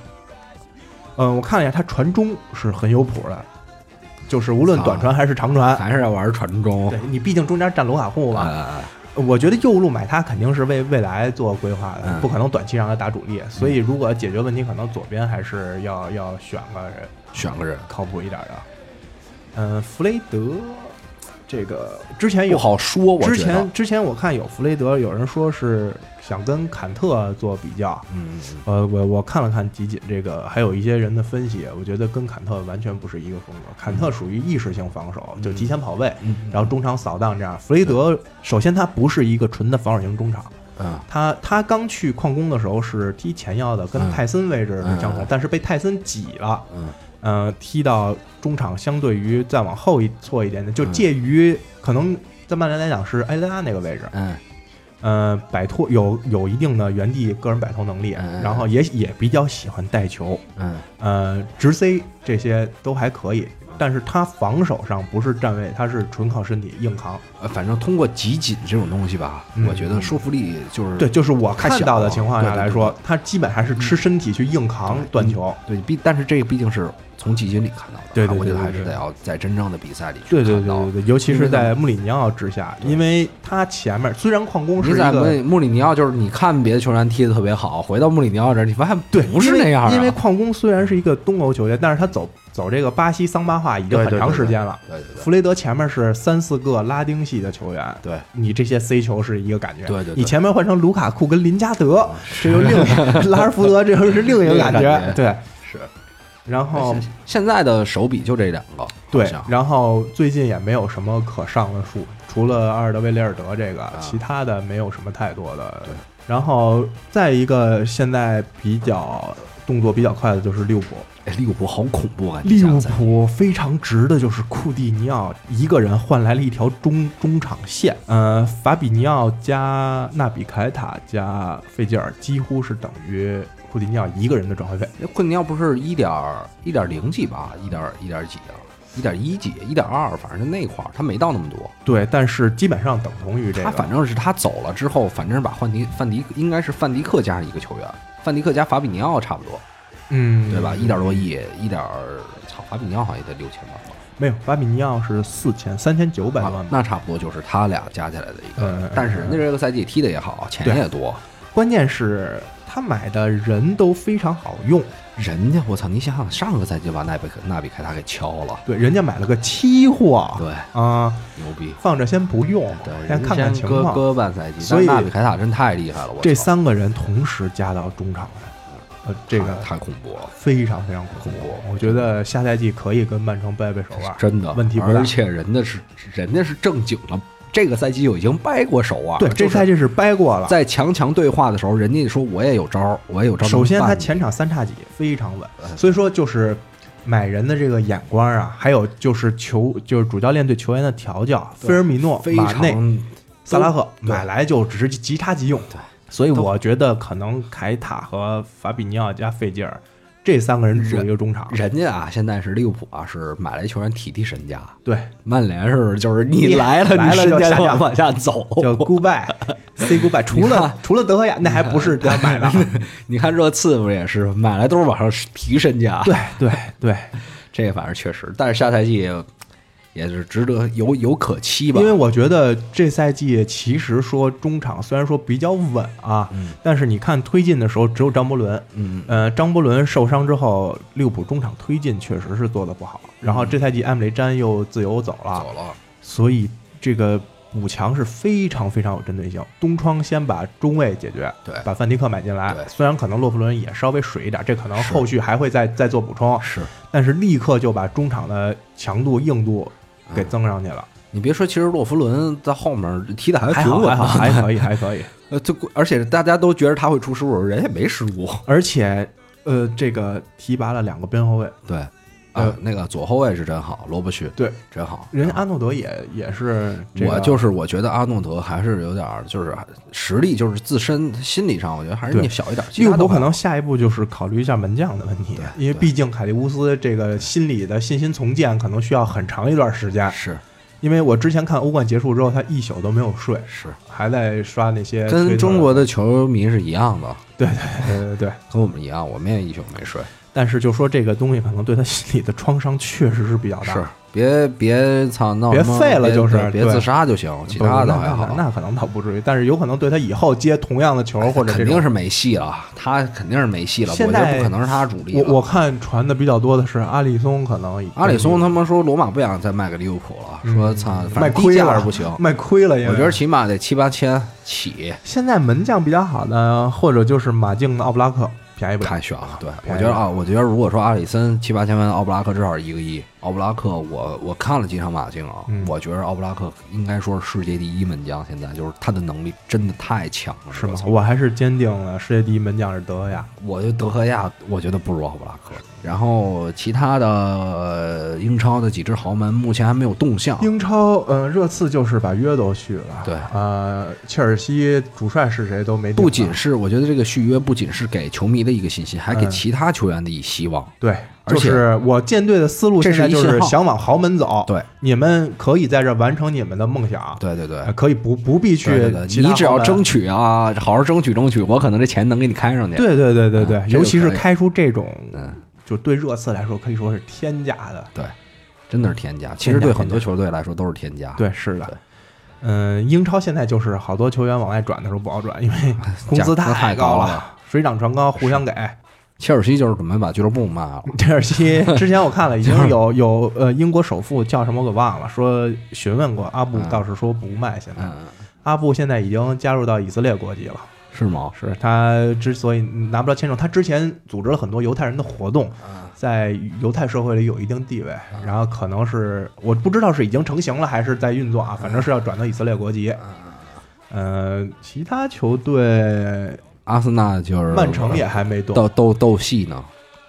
Speaker 2: 嗯，我看了一下，他传中是很有谱的，就是无论短传还是长传，
Speaker 1: 还是要玩传中。
Speaker 2: 对，你毕竟中间站卢卡库嘛，
Speaker 1: 呃，
Speaker 2: 我觉得右路买他肯定是为未来做规划的，
Speaker 1: 嗯。
Speaker 2: 不可能短期让他打主力。所以如果解决问题，可能左边还是要要选个人
Speaker 1: 选个人。
Speaker 2: 靠谱一点的。嗯，弗雷德这个之前有
Speaker 1: 不好说，我
Speaker 2: 之前之前我看有弗雷德，有人说是想跟坎特做比较。
Speaker 1: 嗯，
Speaker 2: 呃，我我看了看集锦，这个还有一些人的分析，我觉得跟坎特完全不是一个风格。坎特属于意识性防守，就提前跑位，
Speaker 1: 嗯
Speaker 2: 然后中场扫荡这样。弗雷德首先他不是一个纯的防守型中场，
Speaker 1: 嗯。
Speaker 2: 他他刚去矿工的时候是踢前腰的，跟
Speaker 1: 嗯。
Speaker 2: 泰森位置是相同，
Speaker 1: 嗯
Speaker 2: 但是被泰森挤了，
Speaker 1: 嗯
Speaker 2: 呃，踢到中场相对于再往后一错一点点，就
Speaker 1: 嗯。
Speaker 2: 介于可能在曼联来讲是埃雷拉那个位置，
Speaker 1: 嗯。
Speaker 2: 呃，摆脱有有一定的原地个人摆脱能力，
Speaker 1: 嗯
Speaker 2: 然后也也比较喜欢带球，
Speaker 1: 嗯。
Speaker 2: 呃，直塞这些都还可以，但是他防守上不是站位，他是纯靠身体硬扛。
Speaker 1: 呃，反正通过集锦这种东西吧，
Speaker 2: 嗯。
Speaker 1: 我觉得说服力就是
Speaker 2: 对，就是我看到的情况下
Speaker 1: 对对对。
Speaker 2: 来说，他基本还是吃身体去硬扛断球。
Speaker 1: 对，毕但是这个毕竟是从季军里看到的，
Speaker 2: 对对对
Speaker 1: 我觉得还
Speaker 2: 对对
Speaker 1: 是得要在真正的比赛里去
Speaker 2: 对对
Speaker 1: 看到
Speaker 2: 对对对，尤其是在穆里尼奥之下，因为他前面虽然矿工是
Speaker 1: 在
Speaker 2: 一个
Speaker 1: 穆穆里尼奥，就是你看别的球员踢的特别好，回到穆里尼奥这儿，你发现
Speaker 2: 对
Speaker 1: 不是那样啊
Speaker 2: 因为因为矿工虽然是一个东欧球员，但是他走走这个巴西桑巴化已经很
Speaker 1: 对对对
Speaker 2: 长时间了。
Speaker 1: 对对对
Speaker 2: 弗雷德前面是三四个拉丁系的球员，
Speaker 1: 对，
Speaker 2: 你这些 C 球是一个感觉。
Speaker 1: 对对对
Speaker 2: 你前面换成卢卡库跟林加德，这又另一 拉什福德，这又是另一个感
Speaker 1: 觉
Speaker 2: 对，
Speaker 1: 是。
Speaker 2: 然后
Speaker 1: 现现在的手笔就这两个，
Speaker 2: 对，然后最近也没有什么可上的数，除了阿尔德维雷尔德这个，其他的没有什么太多的。
Speaker 1: 啊对，
Speaker 2: 然后再一个现在比较动作比较快的就是利物浦，
Speaker 1: 哎，利物浦好恐怖啊！
Speaker 2: 利物浦非常值的就是库蒂尼奥一个人换来了一条中中场线，呃，法比尼奥加纳比凯塔加费吉尔几乎是等于库蒂尼奥一个人的转会费。
Speaker 1: 那昆尼奥不是一点一点零几吧？一点一点几啊？一点一几？一点二？反正就那块儿，他没到那么多。
Speaker 2: 对，但是基本上等同于这个。
Speaker 1: 他反正是他走了之后，反正是把范迪范迪应该是范迪克加上一个球员，范迪克加法比尼奥差不多，
Speaker 2: 嗯，
Speaker 1: 对吧？一点多亿，一点操，法比尼奥好像也得六千万吧。
Speaker 2: 没有，法比尼奥是四千三千九百万
Speaker 1: 啊。那差不多就是他俩加起来的一
Speaker 2: 嗯
Speaker 1: 个。但是那这个赛季踢的也好，钱也多。
Speaker 2: 关键是他买的人都非常好用，
Speaker 1: 人家我操，你想想上个赛季把纳比克纳比凯塔给敲了，
Speaker 2: 对，人家买了个期货，
Speaker 1: 对，
Speaker 2: 啊，
Speaker 1: 牛逼。
Speaker 2: 放着先不用，
Speaker 1: 对，
Speaker 2: 先看看情况。
Speaker 1: 搁半赛季，
Speaker 2: 所以
Speaker 1: 纳比凯塔真太厉害了，我操
Speaker 2: 这三个人同时加到中场来，呃，这个
Speaker 1: 太太恐怖了，
Speaker 2: 非常非常恐怖。我觉得下赛季可以跟曼城掰掰手腕，
Speaker 1: 真的
Speaker 2: 问题不大
Speaker 1: 而且人家是人家是正经的，这个赛季就已经掰过手腕了。
Speaker 2: 对，这赛季是掰过了。
Speaker 1: 在强强对话的时候，人家说我也有招儿，我也有招儿。
Speaker 2: 首先，他前场三叉戟非常稳，
Speaker 1: 嗯
Speaker 2: 所以说就是买人的这个眼光啊，还有就是球就是主教练对球员的调教，菲尔米诺、
Speaker 1: 非
Speaker 2: 马内、萨拉赫买来就只是即插即用。
Speaker 1: 对，
Speaker 2: 所以我觉得可能凯塔和法比尼奥加费吉尔这三个人组一个中场。
Speaker 1: 人家啊，现在是利物浦啊，是买来球员提提身价。
Speaker 2: 对，
Speaker 1: 曼联是就是你来
Speaker 2: 了，来
Speaker 1: 了
Speaker 2: 就下
Speaker 1: 往往下走，
Speaker 2: 叫 goodbye，say goodbye。除了除了德赫亚，那还不是他买的。
Speaker 1: 你看热刺不也是买来都是往上提身价？
Speaker 2: 对对对，
Speaker 1: 这个反正确实，但是下赛季。也是值得有有可期吧，
Speaker 2: 因为我觉得这赛季其实说中场虽然说比较稳啊，但是你看推进的时候只有张伯伦，
Speaker 1: 嗯，
Speaker 2: 呃，张伯伦受伤之后，利物浦中场推进确实是做的不好。然后这赛季埃姆雷詹又自由走了，
Speaker 1: 走了，
Speaker 2: 所以这个补强是非常非常有针对性。东窗先把中卫解决，
Speaker 1: 对，
Speaker 2: 把范迪克买进来，虽然可能洛夫伦也稍微水一点，这可能后续还会再再做补充，
Speaker 1: 是，
Speaker 2: 但是立刻就把中场的强度硬度。给增上去了，
Speaker 1: 你别说，其实洛夫伦在后面踢的
Speaker 2: 还
Speaker 1: 挺稳，
Speaker 2: 还可以，还可以。
Speaker 1: 呃，就而且大家都觉得他会出失误，人也没失误，
Speaker 2: 而且呃，这个提拔了两个边后卫，
Speaker 1: 对。呃，那个左后卫是真好，罗伯逊
Speaker 2: 对
Speaker 1: 真好，
Speaker 2: 人家阿诺德也也是。
Speaker 1: 我就是我觉得阿诺德还是有点就是实力，就是自身心理上，我觉得还是你小一点。
Speaker 2: 利物浦可能下一步就是考虑一下门将的问题，因为毕竟凯利乌斯这个心理的信心重建可能需要很长一段时间。
Speaker 1: 是
Speaker 2: 因为我之前看欧冠结束之后，他一宿都没有睡，
Speaker 1: 是
Speaker 2: 还在刷那些。
Speaker 1: 跟中国的球迷是一样的，
Speaker 2: 对对对对对，
Speaker 1: 跟我们一样，我们也一宿没睡。
Speaker 2: 但是就说这个东西可能对他心里的创伤确实是比较大，
Speaker 1: 是别别操闹
Speaker 2: 别废了就是
Speaker 1: 别自杀就行，其他的还好，
Speaker 2: 那可能倒不至于，但是有可能对他以后接同样的球或者
Speaker 1: 肯定是没戏了，他肯定是没戏了，我觉得不可能是他主力。
Speaker 2: 我我看传的比较多的是阿里松可能，
Speaker 1: 阿里松他们说罗马不想再卖给利物浦了，说操
Speaker 2: 卖亏
Speaker 1: 了不行，
Speaker 2: 卖亏了，
Speaker 1: 我觉得起码得七八千起。
Speaker 2: 现在门将比较好的，或者就是马竞的奥布拉克。便宜不
Speaker 1: 太悬了，对我觉得啊，我觉得如果说阿里森七八千万，奥布拉克至少一个亿。奥布拉克，我我看了几场马竞啊，我觉得奥布拉克应该说是世界第一门将。现在就是他的能力真的太强了，
Speaker 2: 是吗？我还是坚定了世界第一门将是德赫亚。
Speaker 1: 我觉得德赫亚，我觉得不如奥布拉克。然后其他的英超的几支豪门目前还没有动向。
Speaker 2: 英超，呃，热刺就是把约都续了。
Speaker 1: 对，
Speaker 2: 呃，切尔西主帅是谁都没。
Speaker 1: 不仅是我觉得这个续约，不仅是给球迷的一个信心，还给其他球员的一希望。
Speaker 2: 对。就是我舰队的思路，现在就是想往豪门走。
Speaker 1: 对，
Speaker 2: 你们可以在这完成你们的梦想。
Speaker 1: 对对对，
Speaker 2: 可以不不必去，
Speaker 1: 你只要争取啊，好好争取争取，我可能这钱能给你开上去。
Speaker 2: 对对对对对，尤其是开出这种，就对热刺来说可以说是天价的。
Speaker 1: 对，真的是天价。其实对很多球队来说都是天价。
Speaker 2: 对，是的。嗯，英超现在就是好多球员往外转的时候不好转，因为 工资太
Speaker 1: 高
Speaker 2: 了，水涨船高，互相给。
Speaker 1: 切尔西就是准备把俱乐部卖了。
Speaker 2: 切尔西 之前我看了，已经有有呃英国首富叫什么我给忘了，说询问过阿布，倒是说不卖。现在阿布现在已经加入到以色列国籍了，
Speaker 1: 是吗？
Speaker 2: 是他之所以拿不到签证，他之前组织了很多犹太人的活动，在犹太社会里有一定地位，然后可能是我不知道是已经成型了还是在运作啊，反正是要转到以色列国籍。呃，其他球队。
Speaker 1: 阿森纳就是
Speaker 2: 曼城也还没动，
Speaker 1: 斗斗斗戏呢。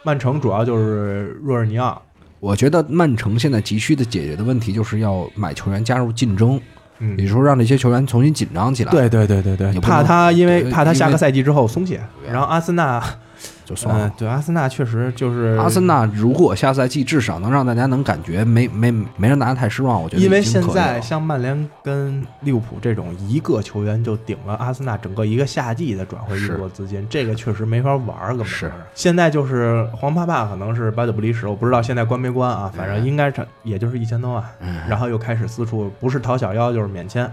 Speaker 2: 曼城主要就是若尔尼奥。
Speaker 1: 我觉得曼城现在急需的解决的问题就是要买球员加入竞争，
Speaker 2: 嗯，
Speaker 1: 也就是说让这些球员重新紧张起来。
Speaker 2: 对对对对对，怕他因为怕他下个赛季之后松懈，然后阿森纳。
Speaker 1: 就算了，
Speaker 2: 对阿森纳确实就是
Speaker 1: 阿森纳，如果下赛季至少能让大家能感觉没没没让大家太失望，我觉得
Speaker 2: 因为现在像曼联跟利物浦这种一个球员就顶了阿森纳整个一个夏季的转会运作资金，这个确实没法玩儿，根本
Speaker 1: 是。
Speaker 2: 现在就是黄帕帕可能是八九不离十，我不知道现在关没关啊，反正应该是也就是一千多万，然后又开始四处不是讨小腰就是免签，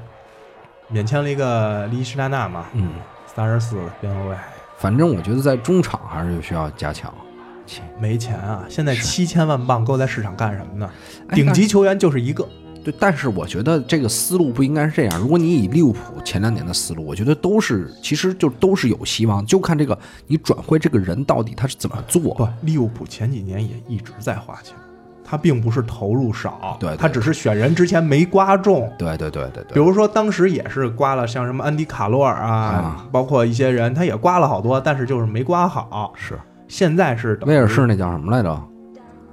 Speaker 2: 免签了一个利什纳纳嘛，
Speaker 1: 嗯，
Speaker 2: 三十四边后卫。
Speaker 1: 反正我觉得在中场还是需要加强，
Speaker 2: 没钱啊！现在七千万镑够在市场干什么呢？顶级球员就是一个。
Speaker 1: 对，但是我觉得这个思路不应该是这样。如果你以利物浦前两年的思路，我觉得都是其实就都是有希望，就看这个你转会这个人到底他是怎么做。
Speaker 2: 不，利物浦前几年也一直在花钱。他并不是投入少，
Speaker 1: 对，
Speaker 2: 他只是选人之前没刮中，
Speaker 1: 对对对对对。
Speaker 2: 比如说当时也是刮了像什么安迪卡洛尔啊，包括一些人，他也刮了好多，但是就是没刮好。
Speaker 1: 是，
Speaker 2: 现在是
Speaker 1: 威尔士那叫什么来着？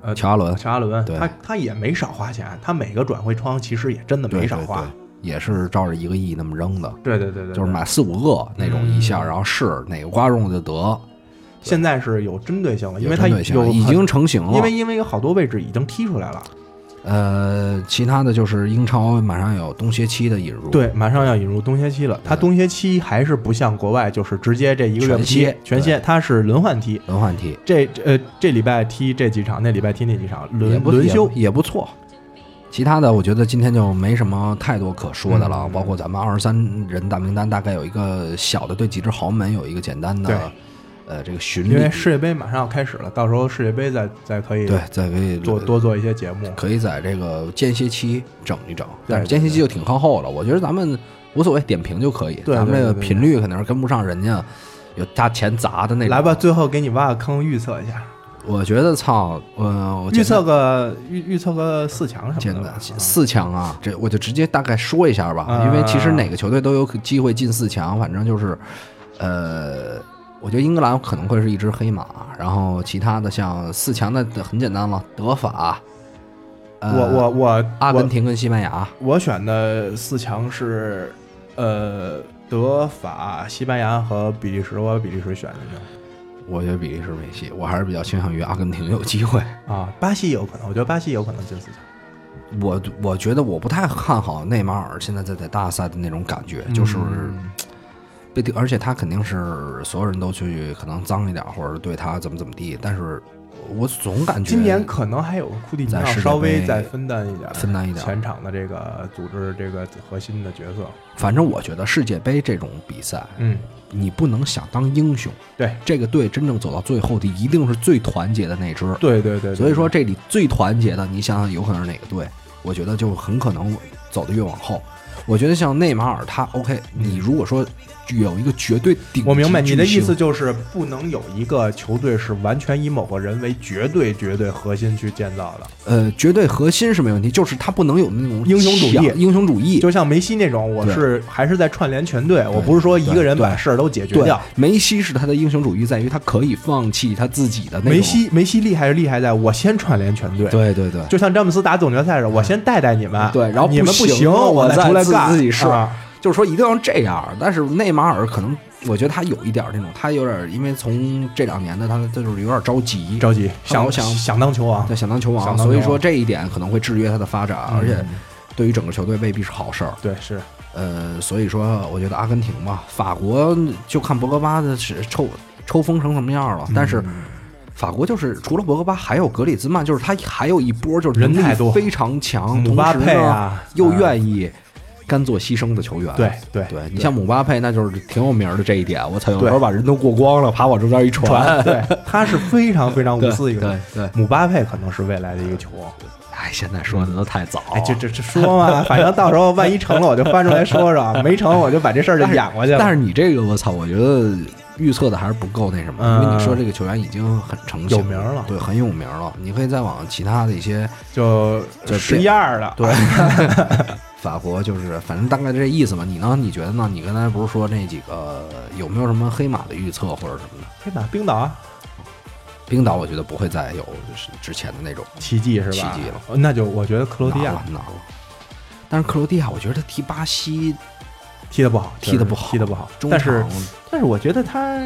Speaker 2: 呃，
Speaker 1: 乔阿伦，
Speaker 2: 乔阿伦，
Speaker 1: 对，
Speaker 2: 他他也没少花钱，他每个转会窗其实也真的没少花，
Speaker 1: 也是照着一个亿那么扔的。
Speaker 2: 对对对对，
Speaker 1: 就是买四五个那种一下，然后试哪个刮中就得。
Speaker 2: 现在是有针对性了，因为它有
Speaker 1: 已经成型了。
Speaker 2: 因为因为有好多位置已经踢出来了，
Speaker 1: 呃，其他的就是英超马上有冬歇期的引入，
Speaker 2: 对，马上要引入冬歇期了。它冬歇期还是不像国外，就是直接这一个月
Speaker 1: 全歇
Speaker 2: 全歇，它是轮换踢。
Speaker 1: 轮换踢
Speaker 2: 这呃这礼拜踢这几场，那礼拜踢那几场，轮轮休
Speaker 1: 也也不错。其他的，我觉得今天就没什么太多可说的了。
Speaker 2: 嗯
Speaker 1: 包括咱们二十三人大名单，大概有一个小的对几支豪门有一个简单
Speaker 2: 对
Speaker 1: 的呃这个巡
Speaker 2: 因为，世界杯马上要开始了，到时候世界杯再再可以
Speaker 1: 对，再可以
Speaker 2: 做多做一些节目。
Speaker 1: 可以在这个间歇期整一整，但是间歇期就挺靠后了。我觉得咱们无所谓，点评就可以。
Speaker 2: 对
Speaker 1: 咱们频率肯定是跟不上人家，有大钱砸的那种。
Speaker 2: 来吧，，最后给你挖个坑，预测一下，
Speaker 1: 我觉得操，呃，我
Speaker 2: 预测个预预测个四强什么的。
Speaker 1: 四强啊，这我就直接大概说一下吧，
Speaker 2: 啊
Speaker 1: 因为其实哪个球队都有机会进四强，反正就是，呃，我觉得英格兰可能会是一只黑马，然后其他的像四强的很简单了，德法，呃、
Speaker 2: 我我我我
Speaker 1: 阿根廷跟西班牙，
Speaker 2: 我选的四强是呃德法、西班牙和比利时，我把比利时选进去
Speaker 1: 我觉得比利时没戏，我还是比较倾向于阿根廷有机会。
Speaker 2: 啊。巴西有可能，我觉得巴西有可能进四强。
Speaker 1: 我我觉得我不太看好内马尔现在在在大赛的那种感觉，就是
Speaker 2: 嗯
Speaker 1: 而且他肯定是所有人都去可能脏一点，或者对他怎么怎么地，但是我总感觉
Speaker 2: 今年可能还有库蒂尼奥稍微再分担一点，
Speaker 1: 分担一点
Speaker 2: 全场的这个组织这个核心的角色。
Speaker 1: 反正我觉得世界杯这种比赛，
Speaker 2: 嗯，
Speaker 1: 你不能想当英雄，
Speaker 2: 对
Speaker 1: 这个队真正走到最后的一定是最团结的那支。
Speaker 2: 对对对，对
Speaker 1: 所以说这里最团结的，你想想有可能是哪个队？我觉得就很可能走得越往后。我觉得像内马尔他 OK，你如果说有一个绝对顶级
Speaker 2: 我明白你的意思，就是不能有一个球队是完全以某个人为绝对绝对核心去建造的，
Speaker 1: 呃，绝对核心是没问题，就是他不能有那种
Speaker 2: 英雄主义。
Speaker 1: 英雄主义。
Speaker 2: 就像梅西那种，我是还是在串联全队，我不是说一个人把事儿都解决掉。，
Speaker 1: 梅西是他的英雄主义在于他可以放弃他自己的那种
Speaker 2: 梅，西梅西厉害是厉害在我先串联全队，
Speaker 1: 对对对，
Speaker 2: 就像詹姆斯打总决赛似的，我先带带你们，
Speaker 1: 对然后
Speaker 2: 你们
Speaker 1: 不行
Speaker 2: 行，
Speaker 1: 我再
Speaker 2: 出来干，
Speaker 1: 自己试
Speaker 2: 啊
Speaker 1: 就是说一定要这样。但是内马尔可能，我觉得他有一点儿那种，他有点儿因为从这两年的他，他就是有点着急，
Speaker 2: 着急，想
Speaker 1: 想
Speaker 2: 想当球王。
Speaker 1: 对，，想当球王，所以说这一点可能会制约他的发展，而且
Speaker 2: 嗯
Speaker 1: 对于整个球队未必是好事儿。
Speaker 2: 对是。
Speaker 1: 呃，所以说我觉得阿根廷嘛，法国就看博格巴的是抽抽风成什么样了。但是
Speaker 2: 嗯
Speaker 1: 法国就是除了博格巴，还有格里兹曼，就是他还有一波就是
Speaker 2: 人太多。
Speaker 1: 非常强，
Speaker 2: 姆巴
Speaker 1: 同时呢
Speaker 2: 佩啊，
Speaker 1: 又
Speaker 2: 啊。
Speaker 1: 愿意甘做牺牲的球员。
Speaker 2: 对对
Speaker 1: 对你像姆巴佩，那就是挺有名儿的这一点。我操，有时候把人都过光了，爬我中间一传，
Speaker 2: 对，他是非常非常无
Speaker 1: 对
Speaker 2: 私一个人。
Speaker 1: 对对。
Speaker 2: 姆巴佩可能是未来的一个球王，
Speaker 1: 哎，现在说的都太早了。
Speaker 2: 哎，这这这说嘛，反正到时候万一成了，我就翻出来说说；没成，我就把这事儿就演过去了。
Speaker 1: 但是你这个我操，我觉得预测的还是不够那什么，因为
Speaker 2: 嗯
Speaker 1: 你说这个球员已经很成型
Speaker 2: 有名了
Speaker 1: 对，很有名了。你可以再往其他的一些，
Speaker 2: 就
Speaker 1: 就
Speaker 2: 十一二的，
Speaker 1: 对，法国就是反正大概这意思吧。你呢？你觉得呢？你刚才不是说那几个有没有什么黑马的预测或者什么的？
Speaker 2: 黑马冰岛啊，
Speaker 1: 冰岛我觉得不会再有就是之前的那种
Speaker 2: 奇迹是吧？
Speaker 1: 奇迹了
Speaker 2: 哦那就我觉得克罗地亚
Speaker 1: 难了。但是克罗地亚，我觉得他踢巴西
Speaker 2: 踢的不好，
Speaker 1: 踢的不好，
Speaker 2: 踢的不好。
Speaker 1: 中
Speaker 2: 但是
Speaker 1: 场
Speaker 2: 但是我觉得他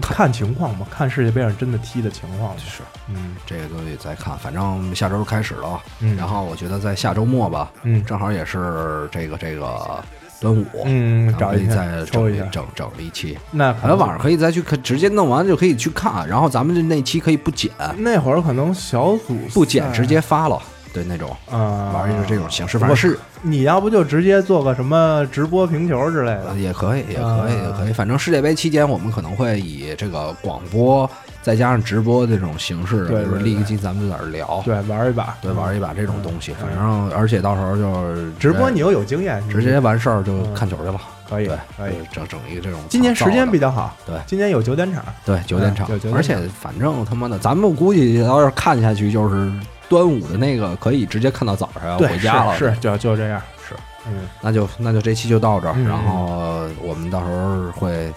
Speaker 2: 看情况吧，看世界杯上真的踢的情况吧。
Speaker 1: 是。
Speaker 2: 嗯。
Speaker 1: 这个东西再看，反正下周开始了。
Speaker 2: 嗯，
Speaker 1: 然后我觉得在下周末吧，
Speaker 2: 嗯。
Speaker 1: 正好也是这个这个端午，
Speaker 2: 嗯，找一
Speaker 1: 再
Speaker 2: 整一，
Speaker 1: 整整了一期，
Speaker 2: 那可能
Speaker 1: 晚上可以再去看，直接弄完就可以去看，然后咱们这那期可以不剪，
Speaker 2: 那会儿可能小组
Speaker 1: 不剪直接发了，对那种
Speaker 2: 啊。
Speaker 1: 玩一个这种形式，反正是。
Speaker 2: 你要不就直接做个什么直播评球之类的。
Speaker 1: 呃，也可以，也可以，
Speaker 2: 啊。
Speaker 1: 也可以。反正世界杯期间，我们可能会以这个广播再加上直播这种形式，
Speaker 2: 对对
Speaker 1: 就是立一
Speaker 2: 对
Speaker 1: 期咱们就在这儿聊，
Speaker 2: 对，玩一把，
Speaker 1: 对，玩一把这种东西。
Speaker 2: 嗯。
Speaker 1: 反正而且到时候就是
Speaker 2: 直播，你又有经验，
Speaker 1: 直接完事儿就
Speaker 2: 嗯
Speaker 1: 看球去了。
Speaker 2: 可以
Speaker 1: 对，
Speaker 2: 可以。
Speaker 1: 整整一个这种。
Speaker 2: 今年时间比
Speaker 1: 较
Speaker 2: 较好，
Speaker 1: 对。
Speaker 2: 今年有九点场，
Speaker 1: 对九点场。
Speaker 2: 对九点，场。
Speaker 1: 而且反正他妈的，咱们估计要是看下去，就是端午的那个可以直接看到早上要，回家了。
Speaker 2: 是是就就这样，
Speaker 1: 是，
Speaker 2: 嗯，
Speaker 1: 那就那就这期就到这儿，
Speaker 2: 嗯
Speaker 1: 然后我们到时候会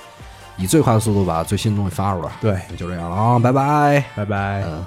Speaker 1: 以最快的速度把最新的东西发出来。
Speaker 2: 对，
Speaker 1: 就这样了啊，拜拜。
Speaker 2: 拜拜。
Speaker 1: 嗯。